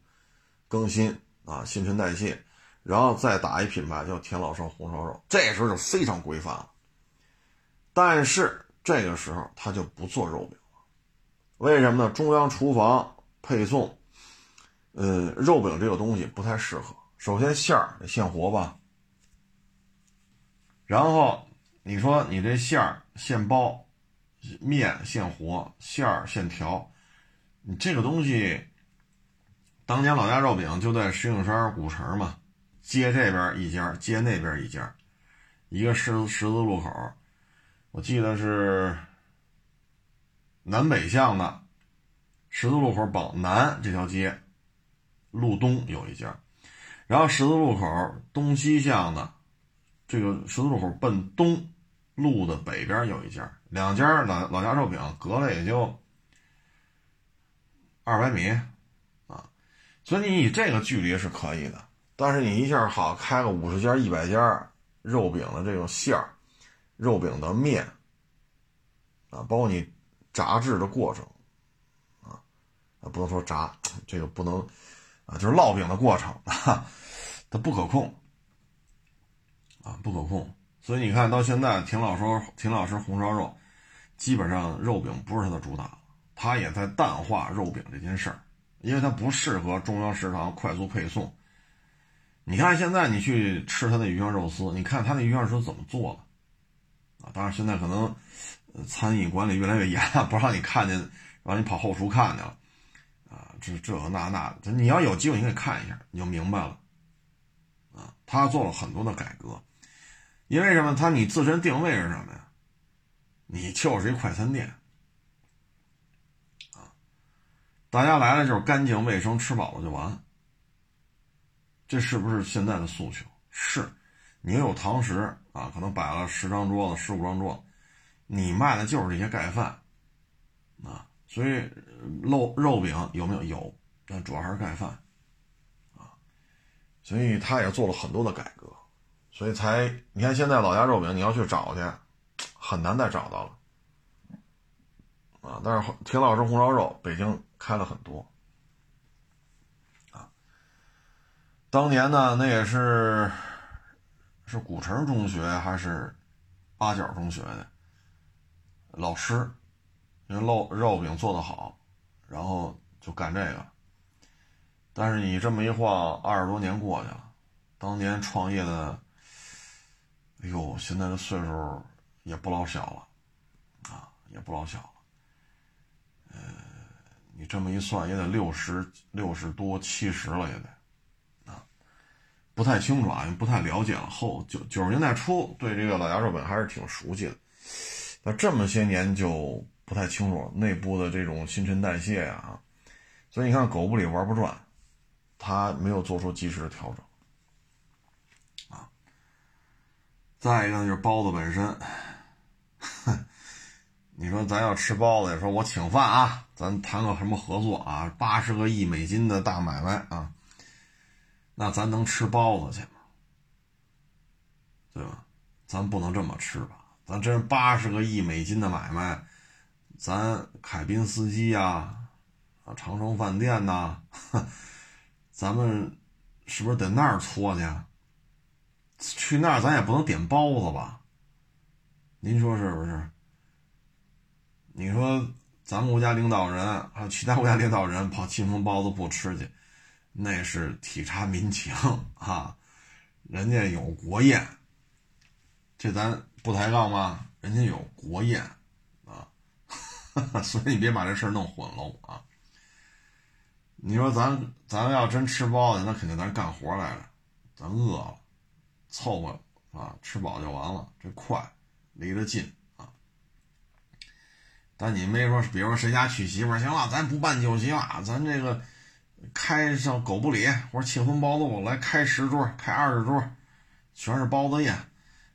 更新啊，新陈代谢，然后再打一品牌叫田老生红烧肉，这时候就非常规范了。但是这个时候他就不做肉饼了，为什么呢？中央厨房配送，呃，肉饼这个东西不太适合。首先馅儿得现活吧，然后你说你这馅儿现包，面现和，馅儿现调，你这个东西，当年老家肉饼就在石景山古城嘛。街这边一家，街那边一家，一个十十字路口，我记得是南北向的十字路口往南这条街，路东有一家，然后十字路口东西向的这个十字路口奔东路的北边有一家，两家老老家肉饼隔了也就二百米啊，所以你以这个距离是可以的。但是你一下好开个五十家、一百家肉饼的这种馅儿，肉饼的面啊，包括你炸制的过程啊，不能说炸，这个不能啊，就是烙饼的过程啊，它不可控啊，不可控。所以你看到现在，田老师田老师红烧肉，基本上肉饼不是他的主打，他也在淡化肉饼这件事儿，因为它不适合中央食堂快速配送。你看现在你去吃他的鱼香肉丝，你看他那鱼香肉丝怎么做的啊？当然现在可能餐饮管理越来越严了，不让你看见，让你跑后厨看去了啊！这这那那的，你要有机会你可以看一下，你就明白了啊。他做了很多的改革，因为什么？他你自身定位是什么呀？你就是一快餐店啊，大家来了就是干净卫生，吃饱了就完了。这是不是现在的诉求？是，你有堂食啊，可能摆了十张桌子、十五张桌子，你卖的就是这些盖饭啊。所以肉肉饼有没有？有，但主要还是盖饭啊。所以他也做了很多的改革，所以才你看现在老家肉饼你要去找去，很难再找到了啊。但是铁老师红烧肉北京开了很多啊。当年呢，那也是是古城中学还是八角中学的老师，因为肉肉饼做得好，然后就干这个。但是你这么一晃，二十多年过去了，当年创业的，哎呦，现在的岁数也不老小了，啊，也不老小了。呃，你这么一算，也得六十六十多、七十了，也得。不太清楚啊，不太了解了。后九九十年代初，对这个老家肉饼还是挺熟悉的。那这么些年就不太清楚内部的这种新陈代谢呀，所以你看狗不理玩不转，他没有做出及时的调整啊。再一个呢，就是包子本身，你说咱要吃包子，说我请饭啊，咱谈个什么合作啊？八十个亿美金的大买卖啊！那咱能吃包子去吗？对吧？咱不能这么吃吧？咱真八十个亿美金的买卖，咱凯宾斯基呀，啊长城饭店呐，咱们是不是得那儿搓去？去那儿咱也不能点包子吧？您说是不是？你说咱们国家领导人还有其他国家领导人跑庆丰包子铺吃去？那是体察民情啊，人家有国宴，这咱不抬杠吗？人家有国宴啊，所以你别把这事弄混了啊。你说咱咱要真吃包子，那肯定咱干活来了，咱饿了，凑合啊，吃饱就完了，这快，离得近啊。但你没说，比如说谁家娶媳妇，行了，咱不办酒席了，咱这个。开上狗不理或者庆丰包子铺来开十桌开二十桌，全是包子宴。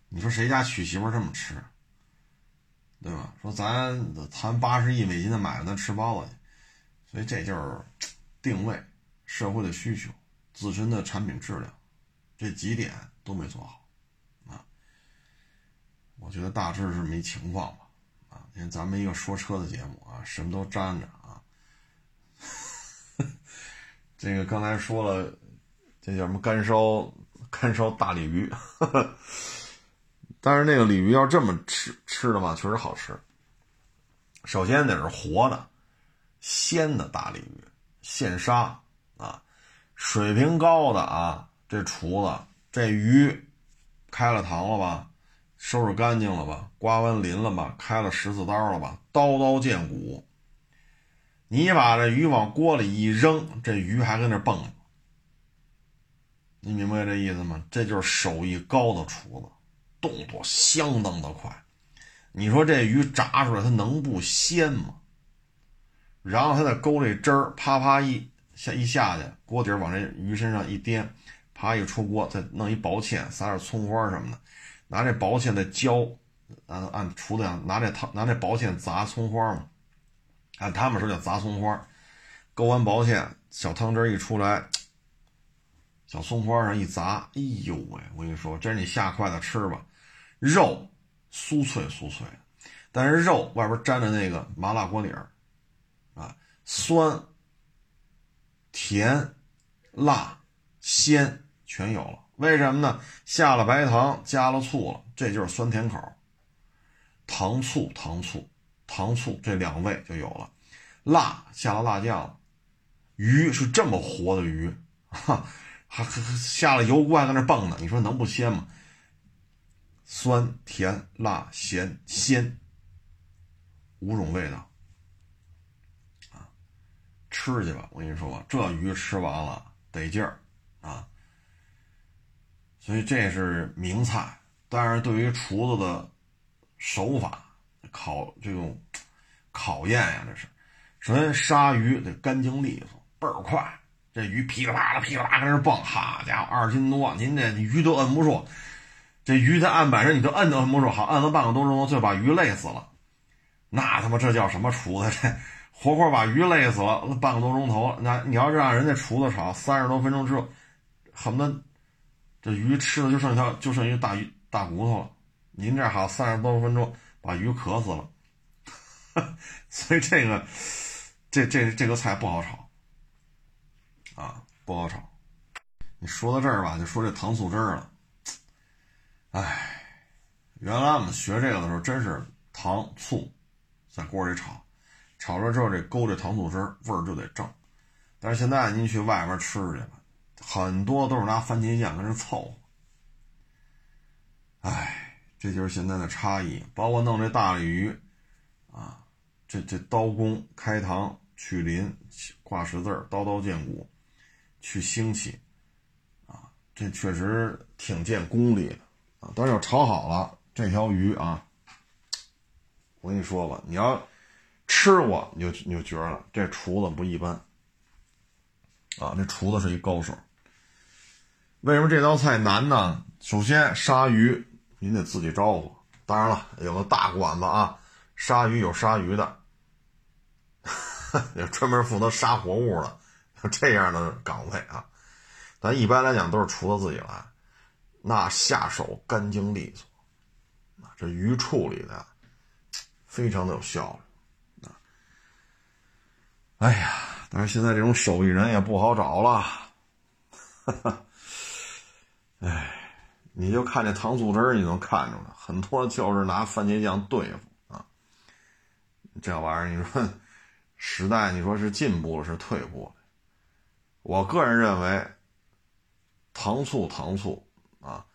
你说谁家娶媳妇这么吃，对吧？说咱谈八十亿美金的买卖，咱吃包子去。所以这就是定位社会的需求，自身的产品质量，这几点都没做好啊。我觉得大致是没情况吧。啊，你看咱们一个说车的节目啊，什么都沾着。这个刚才说了，这叫什么干烧干烧大鲤鱼。但是那个鲤鱼要这么吃吃的话，确实好吃。首先得是活的、鲜的大鲤鱼，现杀啊，水平高的啊，这厨子这鱼开了膛了吧？收拾干净了吧？刮完鳞了吧？开了十字刀了吧？刀刀见骨。你把这鱼往锅里一扔，这鱼还跟那蹦。你明白这意思吗？这就是手艺高的厨子，动作相当的快。你说这鱼炸出来，它能不鲜吗？然后他再勾这汁儿，啪啪一下一下去，锅底往这鱼身上一颠，啪一出锅，再弄一薄芡，撒点葱花什么的。拿这薄芡再浇，按按厨子讲，拿这汤拿这薄芡砸葱花嘛，按他们说叫砸葱花，勾完薄芡，小汤汁一出来，小葱花上一砸，哎呦喂！我跟你说，这是你下筷子吃吧，肉酥脆酥脆，但是肉外边沾着那个麻辣锅底儿，啊，酸、甜、辣、鲜全有了。为什么呢？下了白糖，加了醋了，这就是酸甜口。糖醋糖醋糖醋这两味就有了。辣下了辣酱，鱼是这么活的鱼，哈，还还下了油锅还在那蹦呢，你说能不鲜吗？酸甜辣咸鲜五种味道啊，吃去吧！我跟你说，这鱼吃完了得劲儿啊。所以这是名菜，但是对于厨子的手法考这种考验呀，这是首先杀鱼得干净利索，倍儿快，这鱼噼里啪啦噼里啪啦跟那蹦，好家伙，二斤多，您这鱼都摁不住，这鱼在案板上你都摁都摁不住，好摁了半个多钟头就把鱼累死了，那他妈这叫什么厨子？这活活把鱼累死了，半个多钟头，那你要让人家厨子炒三十多分钟之后，恨不得。这鱼吃的就剩一条，就剩一个大鱼大骨头了。您这好三十多分钟把鱼渴死了，所以这个这这这个菜不好炒啊，不好炒。你说到这儿吧，就说这糖醋汁儿了。哎，原来我们学这个的时候，真是糖醋在锅里炒，炒了之后这勾这糖醋汁儿味儿就得正。但是现在您去外边吃去吧。很多都是拿番茄酱跟这凑合，哎，这就是现在的差异。包括弄这大鲤鱼，啊，这这刀工开膛去鳞挂十字刀刀见骨，去腥气，啊，这确实挺见功力的啊。但是要炒好了这条鱼啊，我跟你说吧，你要吃过你就你就觉得这厨子不一般，啊，这厨子是一高手。为什么这道菜难呢？首先，杀鱼您得自己招呼。当然了，有个大馆子啊，杀鱼有杀鱼的，有专门负责杀活物的，这样的岗位啊。但一般来讲都是厨子自己来，那下手干净利索，这鱼处理的非常的有效率啊。哎呀，但是现在这种手艺人也不好找了，哈哈。哎，你就看这糖醋汁儿，你能看出来，很多就是拿番茄酱对付啊。这玩意儿，你说时代，你说是进步是退步了？我个人认为，糖醋糖醋啊，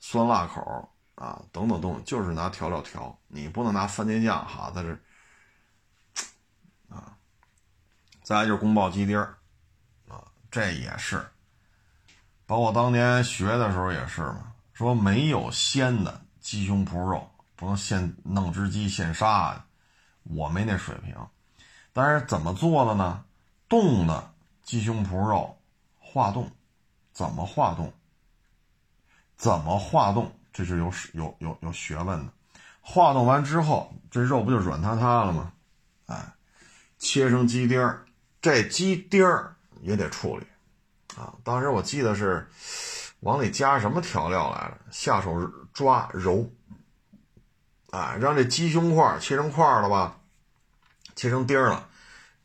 酸辣口啊等等东西，就是拿调料调，你不能拿番茄酱哈在这啊。再来就是宫保鸡丁儿啊，这也是。包括当年学的时候也是嘛，说没有鲜的鸡胸脯肉，不能现弄只鸡现杀的，我没那水平。但是怎么做的呢？冻的鸡胸脯肉化冻，怎么化冻？怎么化冻？这是有有有有学问的。化冻完之后，这肉不就软塌塌了吗？哎，切成鸡丁儿，这鸡丁儿也得处理。啊，当时我记得是往里加什么调料来了，下手抓揉，哎，让这鸡胸块切成块了吧，切成丁了，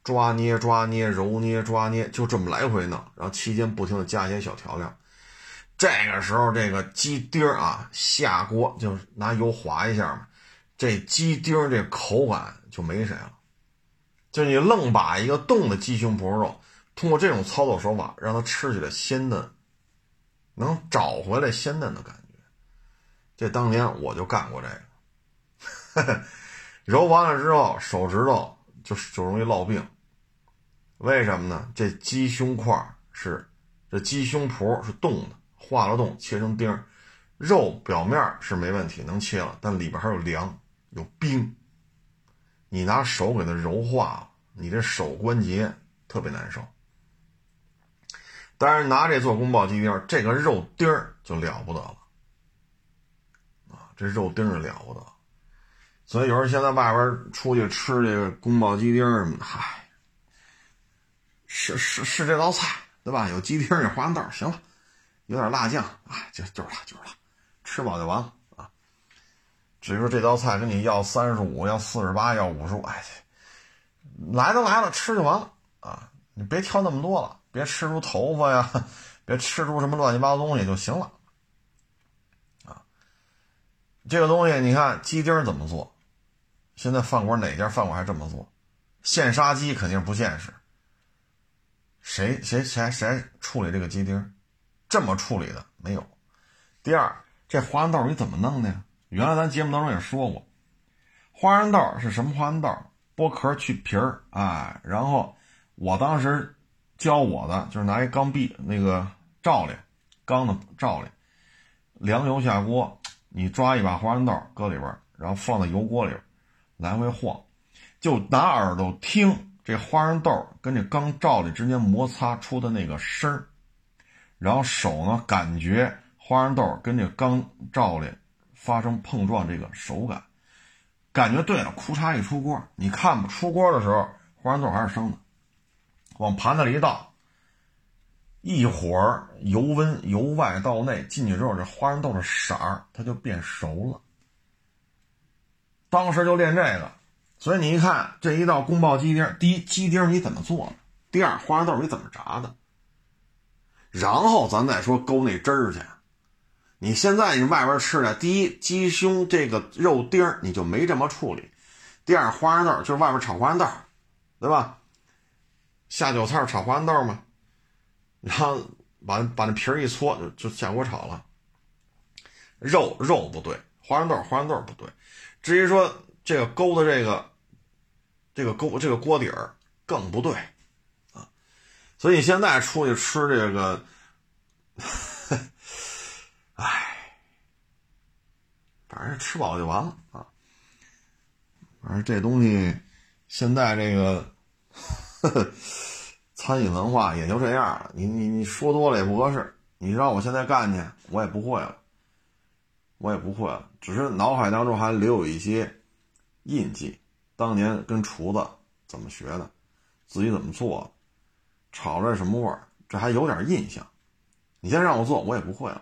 抓捏抓捏揉捏抓捏，就这么来回弄，然后期间不停的加一些小调料，这个时候这个鸡丁啊下锅就拿油划一下嘛，这鸡丁这口感就没谁了。就你愣把一个冻的鸡胸脯肉，通过这种操作手法让它吃起来鲜嫩，能找回来鲜嫩的感觉。这当年我就干过这个，揉完了之后手指头就就容易落病。为什么呢？这鸡胸块是这鸡胸脯是冻的。化了冻，切成丁，肉表面是没问题，能切了，但里边还有凉，有冰。你拿手给它揉化了，你这手关节特别难受。但是拿这做宫保鸡丁，这个肉丁儿就了不得了啊！这肉丁儿了不得。所以有人现在外边出去吃这个宫保鸡丁什么的，嗨，是是是这道菜对吧？有鸡丁有花生豆，行了。有点辣酱啊，就就是了，就是了，吃饱就完了啊。至于说这道菜跟你要三十五，要四十八，要五十五，哎，来都来了，吃就完了啊。你别挑那么多了，别吃出头发呀，别吃出什么乱七八糟东西就行了啊。这个东西你看鸡丁怎么做？现在饭馆哪家饭馆还这么做？现杀鸡肯定不现实。谁谁谁谁处理这个鸡丁？这么处理的没有。第二，这花生豆你怎么弄的呀？原来咱节目当中也说过，花生豆是什么花生豆？剥壳去皮儿，哎，然后我当时教我的就是拿一钢篦那个罩里，钢的罩里，凉油下锅，你抓一把花生豆搁里边，然后放在油锅里边，来回晃，就拿耳朵听这花生豆跟这钢罩里之间摩擦出的那个声儿。然后手呢，感觉花生豆跟这钢罩里发生碰撞，这个手感，感觉对了，库嚓一出锅，你看不出锅的时候，花生豆还是生的，往盘子里一倒，一会儿油温由外到内进去之后，这花生豆的色儿它就变熟了。当时就练这个，所以你一看这一道宫保鸡丁，第一鸡丁你怎么做的？第二花生豆你怎么炸的？然后咱再说勾那汁儿去。你现在你外边吃的，第一鸡胸这个肉丁你就没这么处理；第二花生豆就是外边炒花生豆，对吧？下酒菜炒花生豆嘛，然后把把那皮儿一搓就就下锅炒了。肉肉不对，花生豆花生豆不对。至于说这个勾的这个这个勾这个锅底儿更不对啊。所以现在出去吃这个，唉，反正吃饱就完了啊。反正这东西现在这个 餐饮文化也就这样了。你你你说多了也不合适。你让我现在干去，我也不会了，我也不会了。只是脑海当中还留有一些印记，当年跟厨子怎么学的，自己怎么做。炒出来什么味儿？这还有点印象。你现在让我做，我也不会了。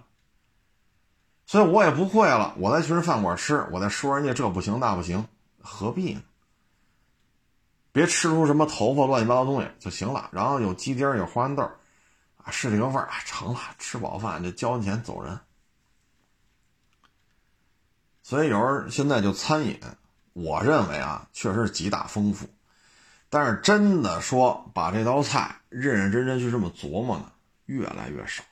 所以我也不会了。我再去人饭馆吃，我再说人家这不行那不行，何必呢？别吃出什么头发乱七八糟东西就行了。然后有鸡丁有花生豆啊，是这个味儿啊，成了。吃饱饭就交完钱走人。所以有人现在就餐饮，我认为啊，确实是极大丰富。但是真的说把这道菜认认真真去这么琢磨呢，越来越少，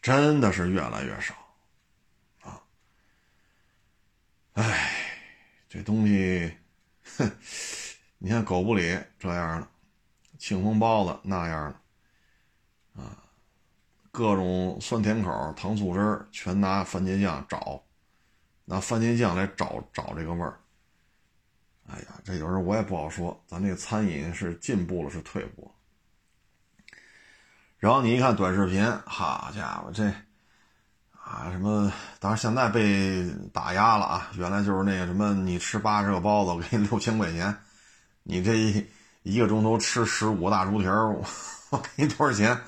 真的是越来越少，啊，哎，这东西，哼 你看狗不理这样的，庆丰包子那样的，啊，各种酸甜口、糖醋汁全拿番茄酱找，拿番茄酱来找找这个味儿。哎呀，这有时候我也不好说，咱这个餐饮是进步了是退步。然后你一看短视频，好家伙，这啊什么，当然现在被打压了啊。原来就是那个什么，你吃八十个包子，我给你六千块钱；你这一个钟头吃十五个大猪蹄儿，我给你多少钱？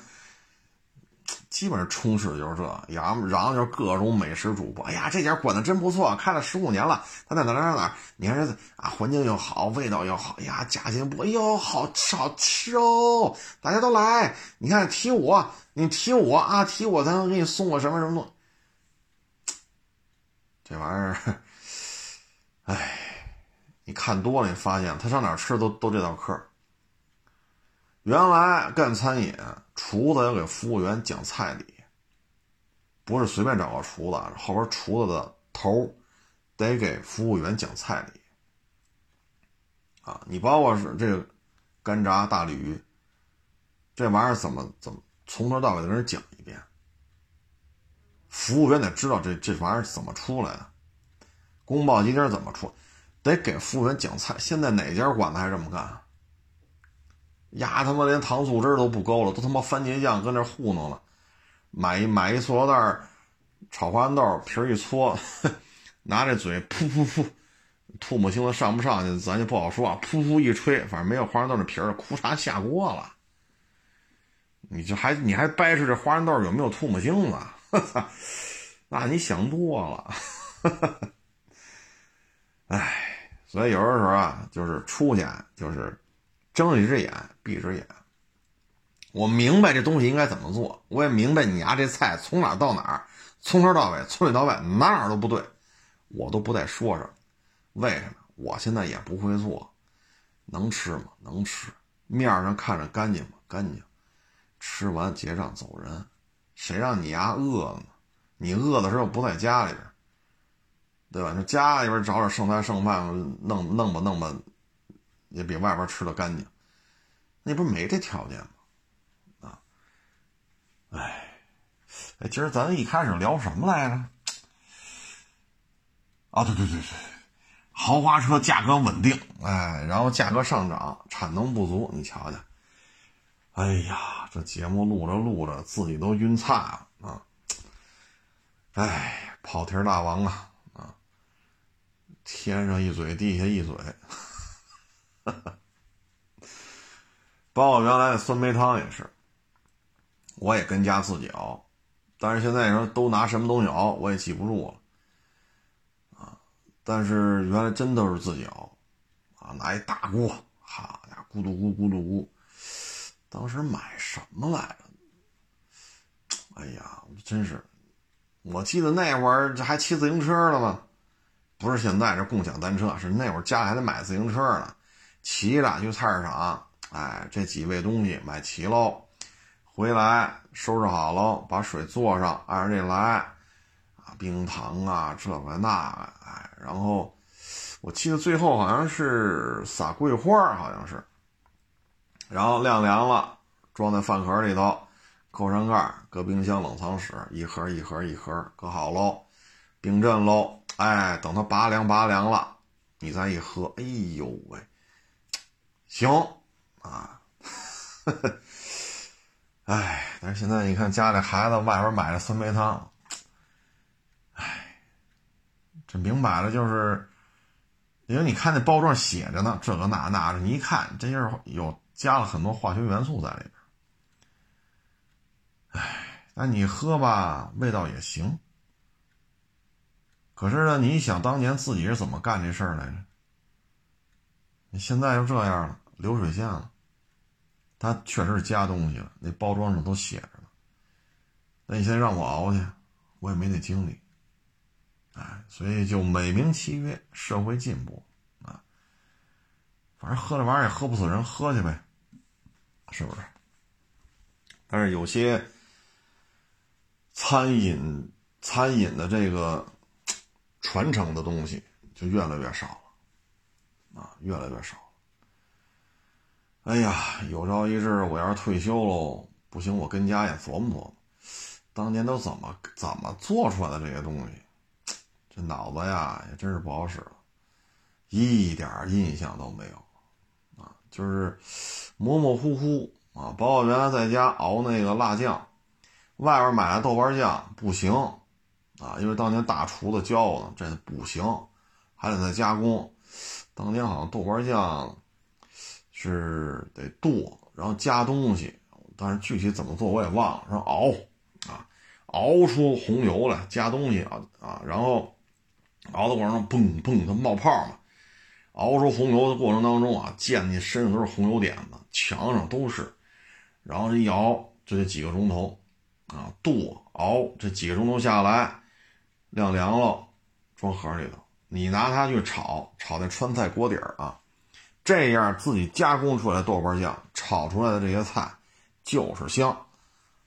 基本上充斥的就是这，嚷嚷就是各种美食主播。哎呀，这家管的真不错，开了十五年了。他在哪哪哪哪？你看这啊，环境又好，味道又好。哎呀，价钱不，哎呦，好吃好吃哦！大家都来，你看提我，你提我啊，提我，咱给你送个什么什么东。这玩意儿，哎，你看多了，你发现他上哪吃都都这道客。原来干餐饮，厨子要给服务员讲菜理，不是随便找个厨子，后边厨子的头得给服务员讲菜理。啊，你包括是这个干炸大鲤鱼，这玩意儿怎么怎么从头到尾的给人讲一遍，服务员得知道这这玩意儿怎么出来的，宫保鸡丁怎么出，得给服务员讲菜。现在哪家馆子还这么干？呀，他妈连糖醋汁都不够了，都他妈番茄酱搁那糊弄了。买一买一塑料袋炒花生豆皮儿一搓，拿这嘴噗噗噗，吐沫星子上不上去，咱就不好说啊。噗噗一吹，反正没有花生豆那皮儿，裤衩下锅了。你这还你还掰扯这花生豆有没有吐沫星子？那你想多了。哎，所以有的时候啊，就是出去就是。睁一只眼闭一只眼，我明白这东西应该怎么做，我也明白你家这菜从哪到哪，从头到尾，从里到外哪哪都不对，我都不带说什么。为什么？我现在也不会做，能吃吗？能吃。面上看着干净吗？干净。吃完结账走人，谁让你丫饿了呢？你饿的时候不在家里边，对吧？那家里边找点剩菜剩饭，弄弄吧弄吧。也比外边吃的干净，那不是没这条件吗？啊，哎，哎，今儿咱一开始聊什么来着？啊，对对对对，豪华车价格稳定，哎，然后价格上涨，产能不足，你瞧瞧，哎呀，这节目录着录着自己都晕菜了啊！哎，跑题大王啊啊，天上一嘴，地下一嘴。包括原来的酸梅汤也是，我也跟家自己熬，但是现在说都拿什么东西熬，我也记不住了啊。但是原来真都是自己熬啊，拿一大锅，哈呀，咕嘟咕咕嘟咕。当时买什么来着？哎呀，真是，我记得那会儿还骑自行车呢吗？不是现在这共享单车，是那会儿家里还得买自行车呢。骑着去菜市场，哎，这几位东西买齐喽，回来收拾好喽，把水做上，按着这来，啊，冰糖啊，这个那个，哎，然后我记得最后好像是撒桂花，好像是，然后晾凉了，装在饭盒里头，扣上盖，搁冰箱冷藏室，一盒一盒一盒搁好喽，冰镇喽，哎，等它拔凉拔凉了，你再一喝，哎呦喂！行，啊，哎，但是现在你看家里孩子外边买的酸梅汤，哎，这明摆了就是，因为你看那包装写着呢，这个那那的，你一看这就是有加了很多化学元素在里边，哎，那你喝吧，味道也行，可是呢，你想当年自己是怎么干这事儿来着？你现在就这样了。流水线了，它确实是加东西了，那包装上都写着呢。那你现在让我熬去，我也没那精力。哎，所以就美名其曰社会进步啊，反正喝这玩意儿也喝不死人，喝去呗，是不是？但是有些餐饮餐饮的这个传承的东西就越来越少了啊，越来越少了。哎呀，有朝一日我要是退休喽，不行，我跟家也琢磨琢磨，当年都怎么怎么做出来的这些东西，这脑子呀也真是不好使了，一点印象都没有，就是模模糊糊啊。包括原来在家熬那个辣酱，外边买的豆瓣酱不行，啊，因为当年大厨子教我呢，这不行，还得再加工。当年好像豆瓣酱。是得剁，然后加东西，但是具体怎么做我也忘了。说熬啊，熬出红油来，加东西啊啊，然后熬的过程中嘣嘣它冒泡嘛，熬出红油的过程当中啊，溅你身上都是红油点子，墙上都是，然后一熬就这几个钟头啊，剁熬这几个钟头下来，晾凉了，装盒里头，你拿它去炒，炒那川菜锅底儿啊，这样自己加工出来的豆瓣酱炒出来的这些菜就是香，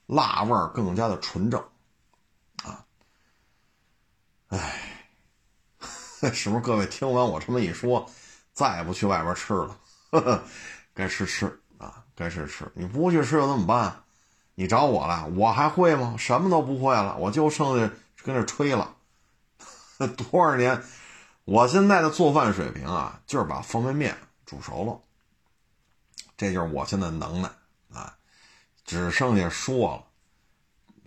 辣味儿更加的纯正。啊哎，是不是各位听完我这么一说，再也不去外边吃了？呵呵该吃吃啊，该吃吃。你不去吃又怎么办？你找我来，我还会吗？什么都不会了，我就剩下跟这吹了。多少年，我现在的做饭水平啊，就是把方便面煮熟了，这就是我现在能耐啊，只剩下说了。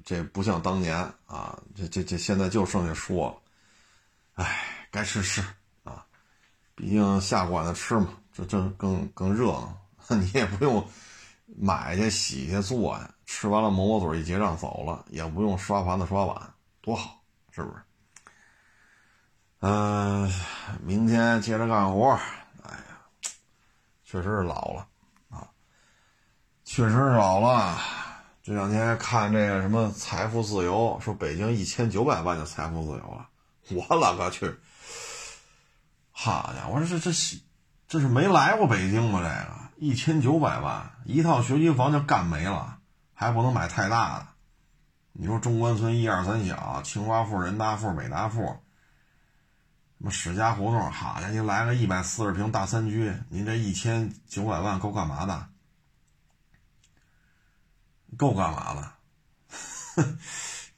这不像当年啊，这这这现在就剩下说了，哎，该吃吃，毕竟下馆子吃嘛，这这更更热闹，你也不用买去洗去做呀，吃完了抹抹嘴一结账走了，也不用刷盘子刷碗，多好，是不是？嗯，明天接着干活，哎呀，确实是老了啊，确实是老了。这两天看这个什么财富自由，说北京一千九百万就财富自由了，我勒个去！好家伙，我说这这这是没来过北京吗？这个一千九百万一套学区房就干没了，还不能买太大的。你说中关村一二三小，清华附、人大附、北大附，什么史家胡同，好家伙，您来个一百四十平大三居，您这一千九百万够干嘛的？够干嘛了？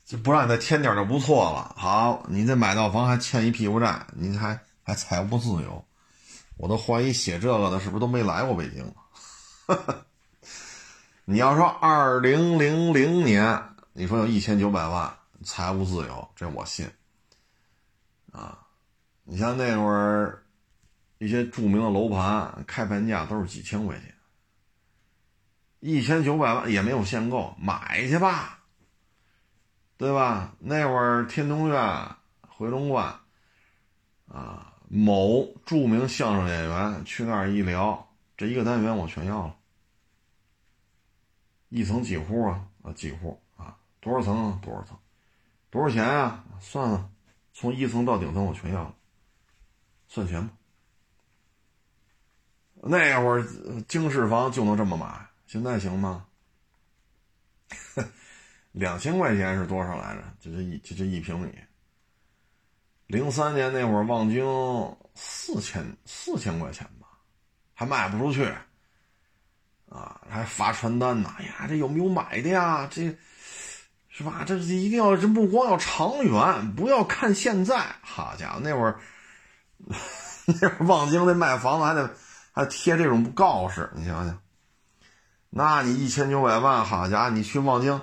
就不让你再添点就不错了。好，你这买到房还欠一屁股债，你还还财务自由，我都怀疑写这个的是不是都没来过北京？你要说二零零零年，你说有一千九百万财务自由，这我信。啊，你像那会儿一些著名的楼盘开盘价都是几千块钱。一千九百万也没有限购，买去吧，对吧？那会儿天通苑、回龙观，啊，某著名相声演员去那儿一聊，这一个单元我全要了。一层几户啊？啊，几户啊？多少层？多少层？多少钱啊？算了，从一层到顶层我全要了，算钱吧。那会儿经适房就能这么买。现在行吗？两千块钱是多少来着？就这一就这一平米。零三年那会儿，望京四千四千块钱吧，还卖不出去，啊，还发传单呢。哎呀，这有没有买的呀？这是吧？这一定要这目光要长远，不要看现在。好家伙，那会儿 那会儿望京那卖房子还得还贴这种告示，你想想。那你一千九百万，好家伙，你去望京，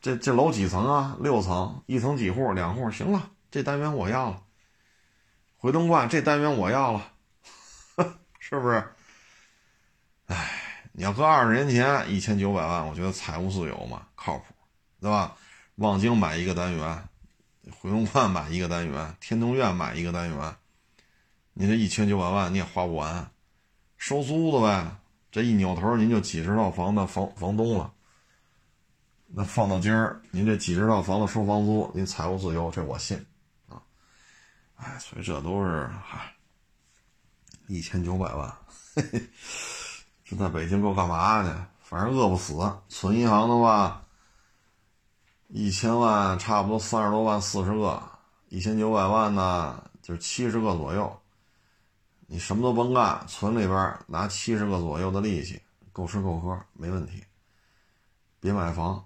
这这楼几层啊？六层，一层几户？两户？行了，这单元我要了。回龙观这单元我要了，是不是？哎，你要搁二十年前，一千九百万，我觉得财务自由嘛，靠谱，对吧？望京买一个单元，回龙观买一个单元，天通苑买一个单元，你这一千九百万你也花不完，收租子呗。这一扭头，您就几十套房的房房东了。那放到今儿，您这几十套房子收房租，您财务自由，这我信。哎，所以这都是嗨，一千九百万，嘿嘿这在北京够干嘛的？反正饿不死。存银行的话，一千万差不多三十多万，四十个；一千九百万呢，就是七十个左右。你什么都甭干，存里边拿七十个左右的利息，够吃够喝没问题。别买房，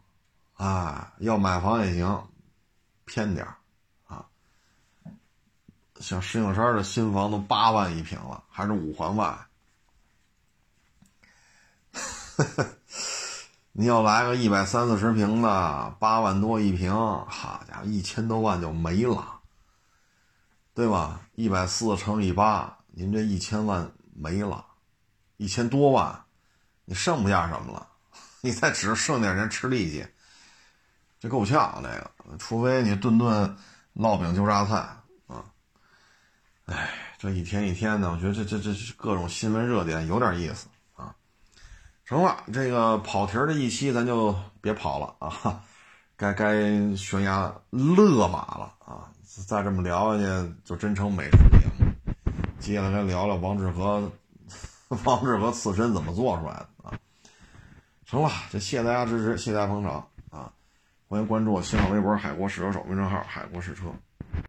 啊，要买房也行，偏点啊。像石景山的新房都八万一平了，还是五环外。你要来个一百三四十平的，八万多一平，好家伙，一千多万就没了，对吧？一百四乘以八。您这一千万没了，一千多万，你剩不下什么了？你再只剩点钱吃利息，这够呛，这个，除非你顿顿烙饼就榨菜。哎，这一天一天的，我觉得这这这各种新闻热点有点意思啊。成了，这个跑题儿的一期咱就别跑了啊，该该悬崖勒马了啊！再这么聊下去，就真成美食节目。接下来聊聊王致和 王致和刺身怎么做出来的啊？成了，这谢谢大家支持，谢谢大家捧场啊！欢迎关注我新浪微博“海国试车手”微信号“海国试车”。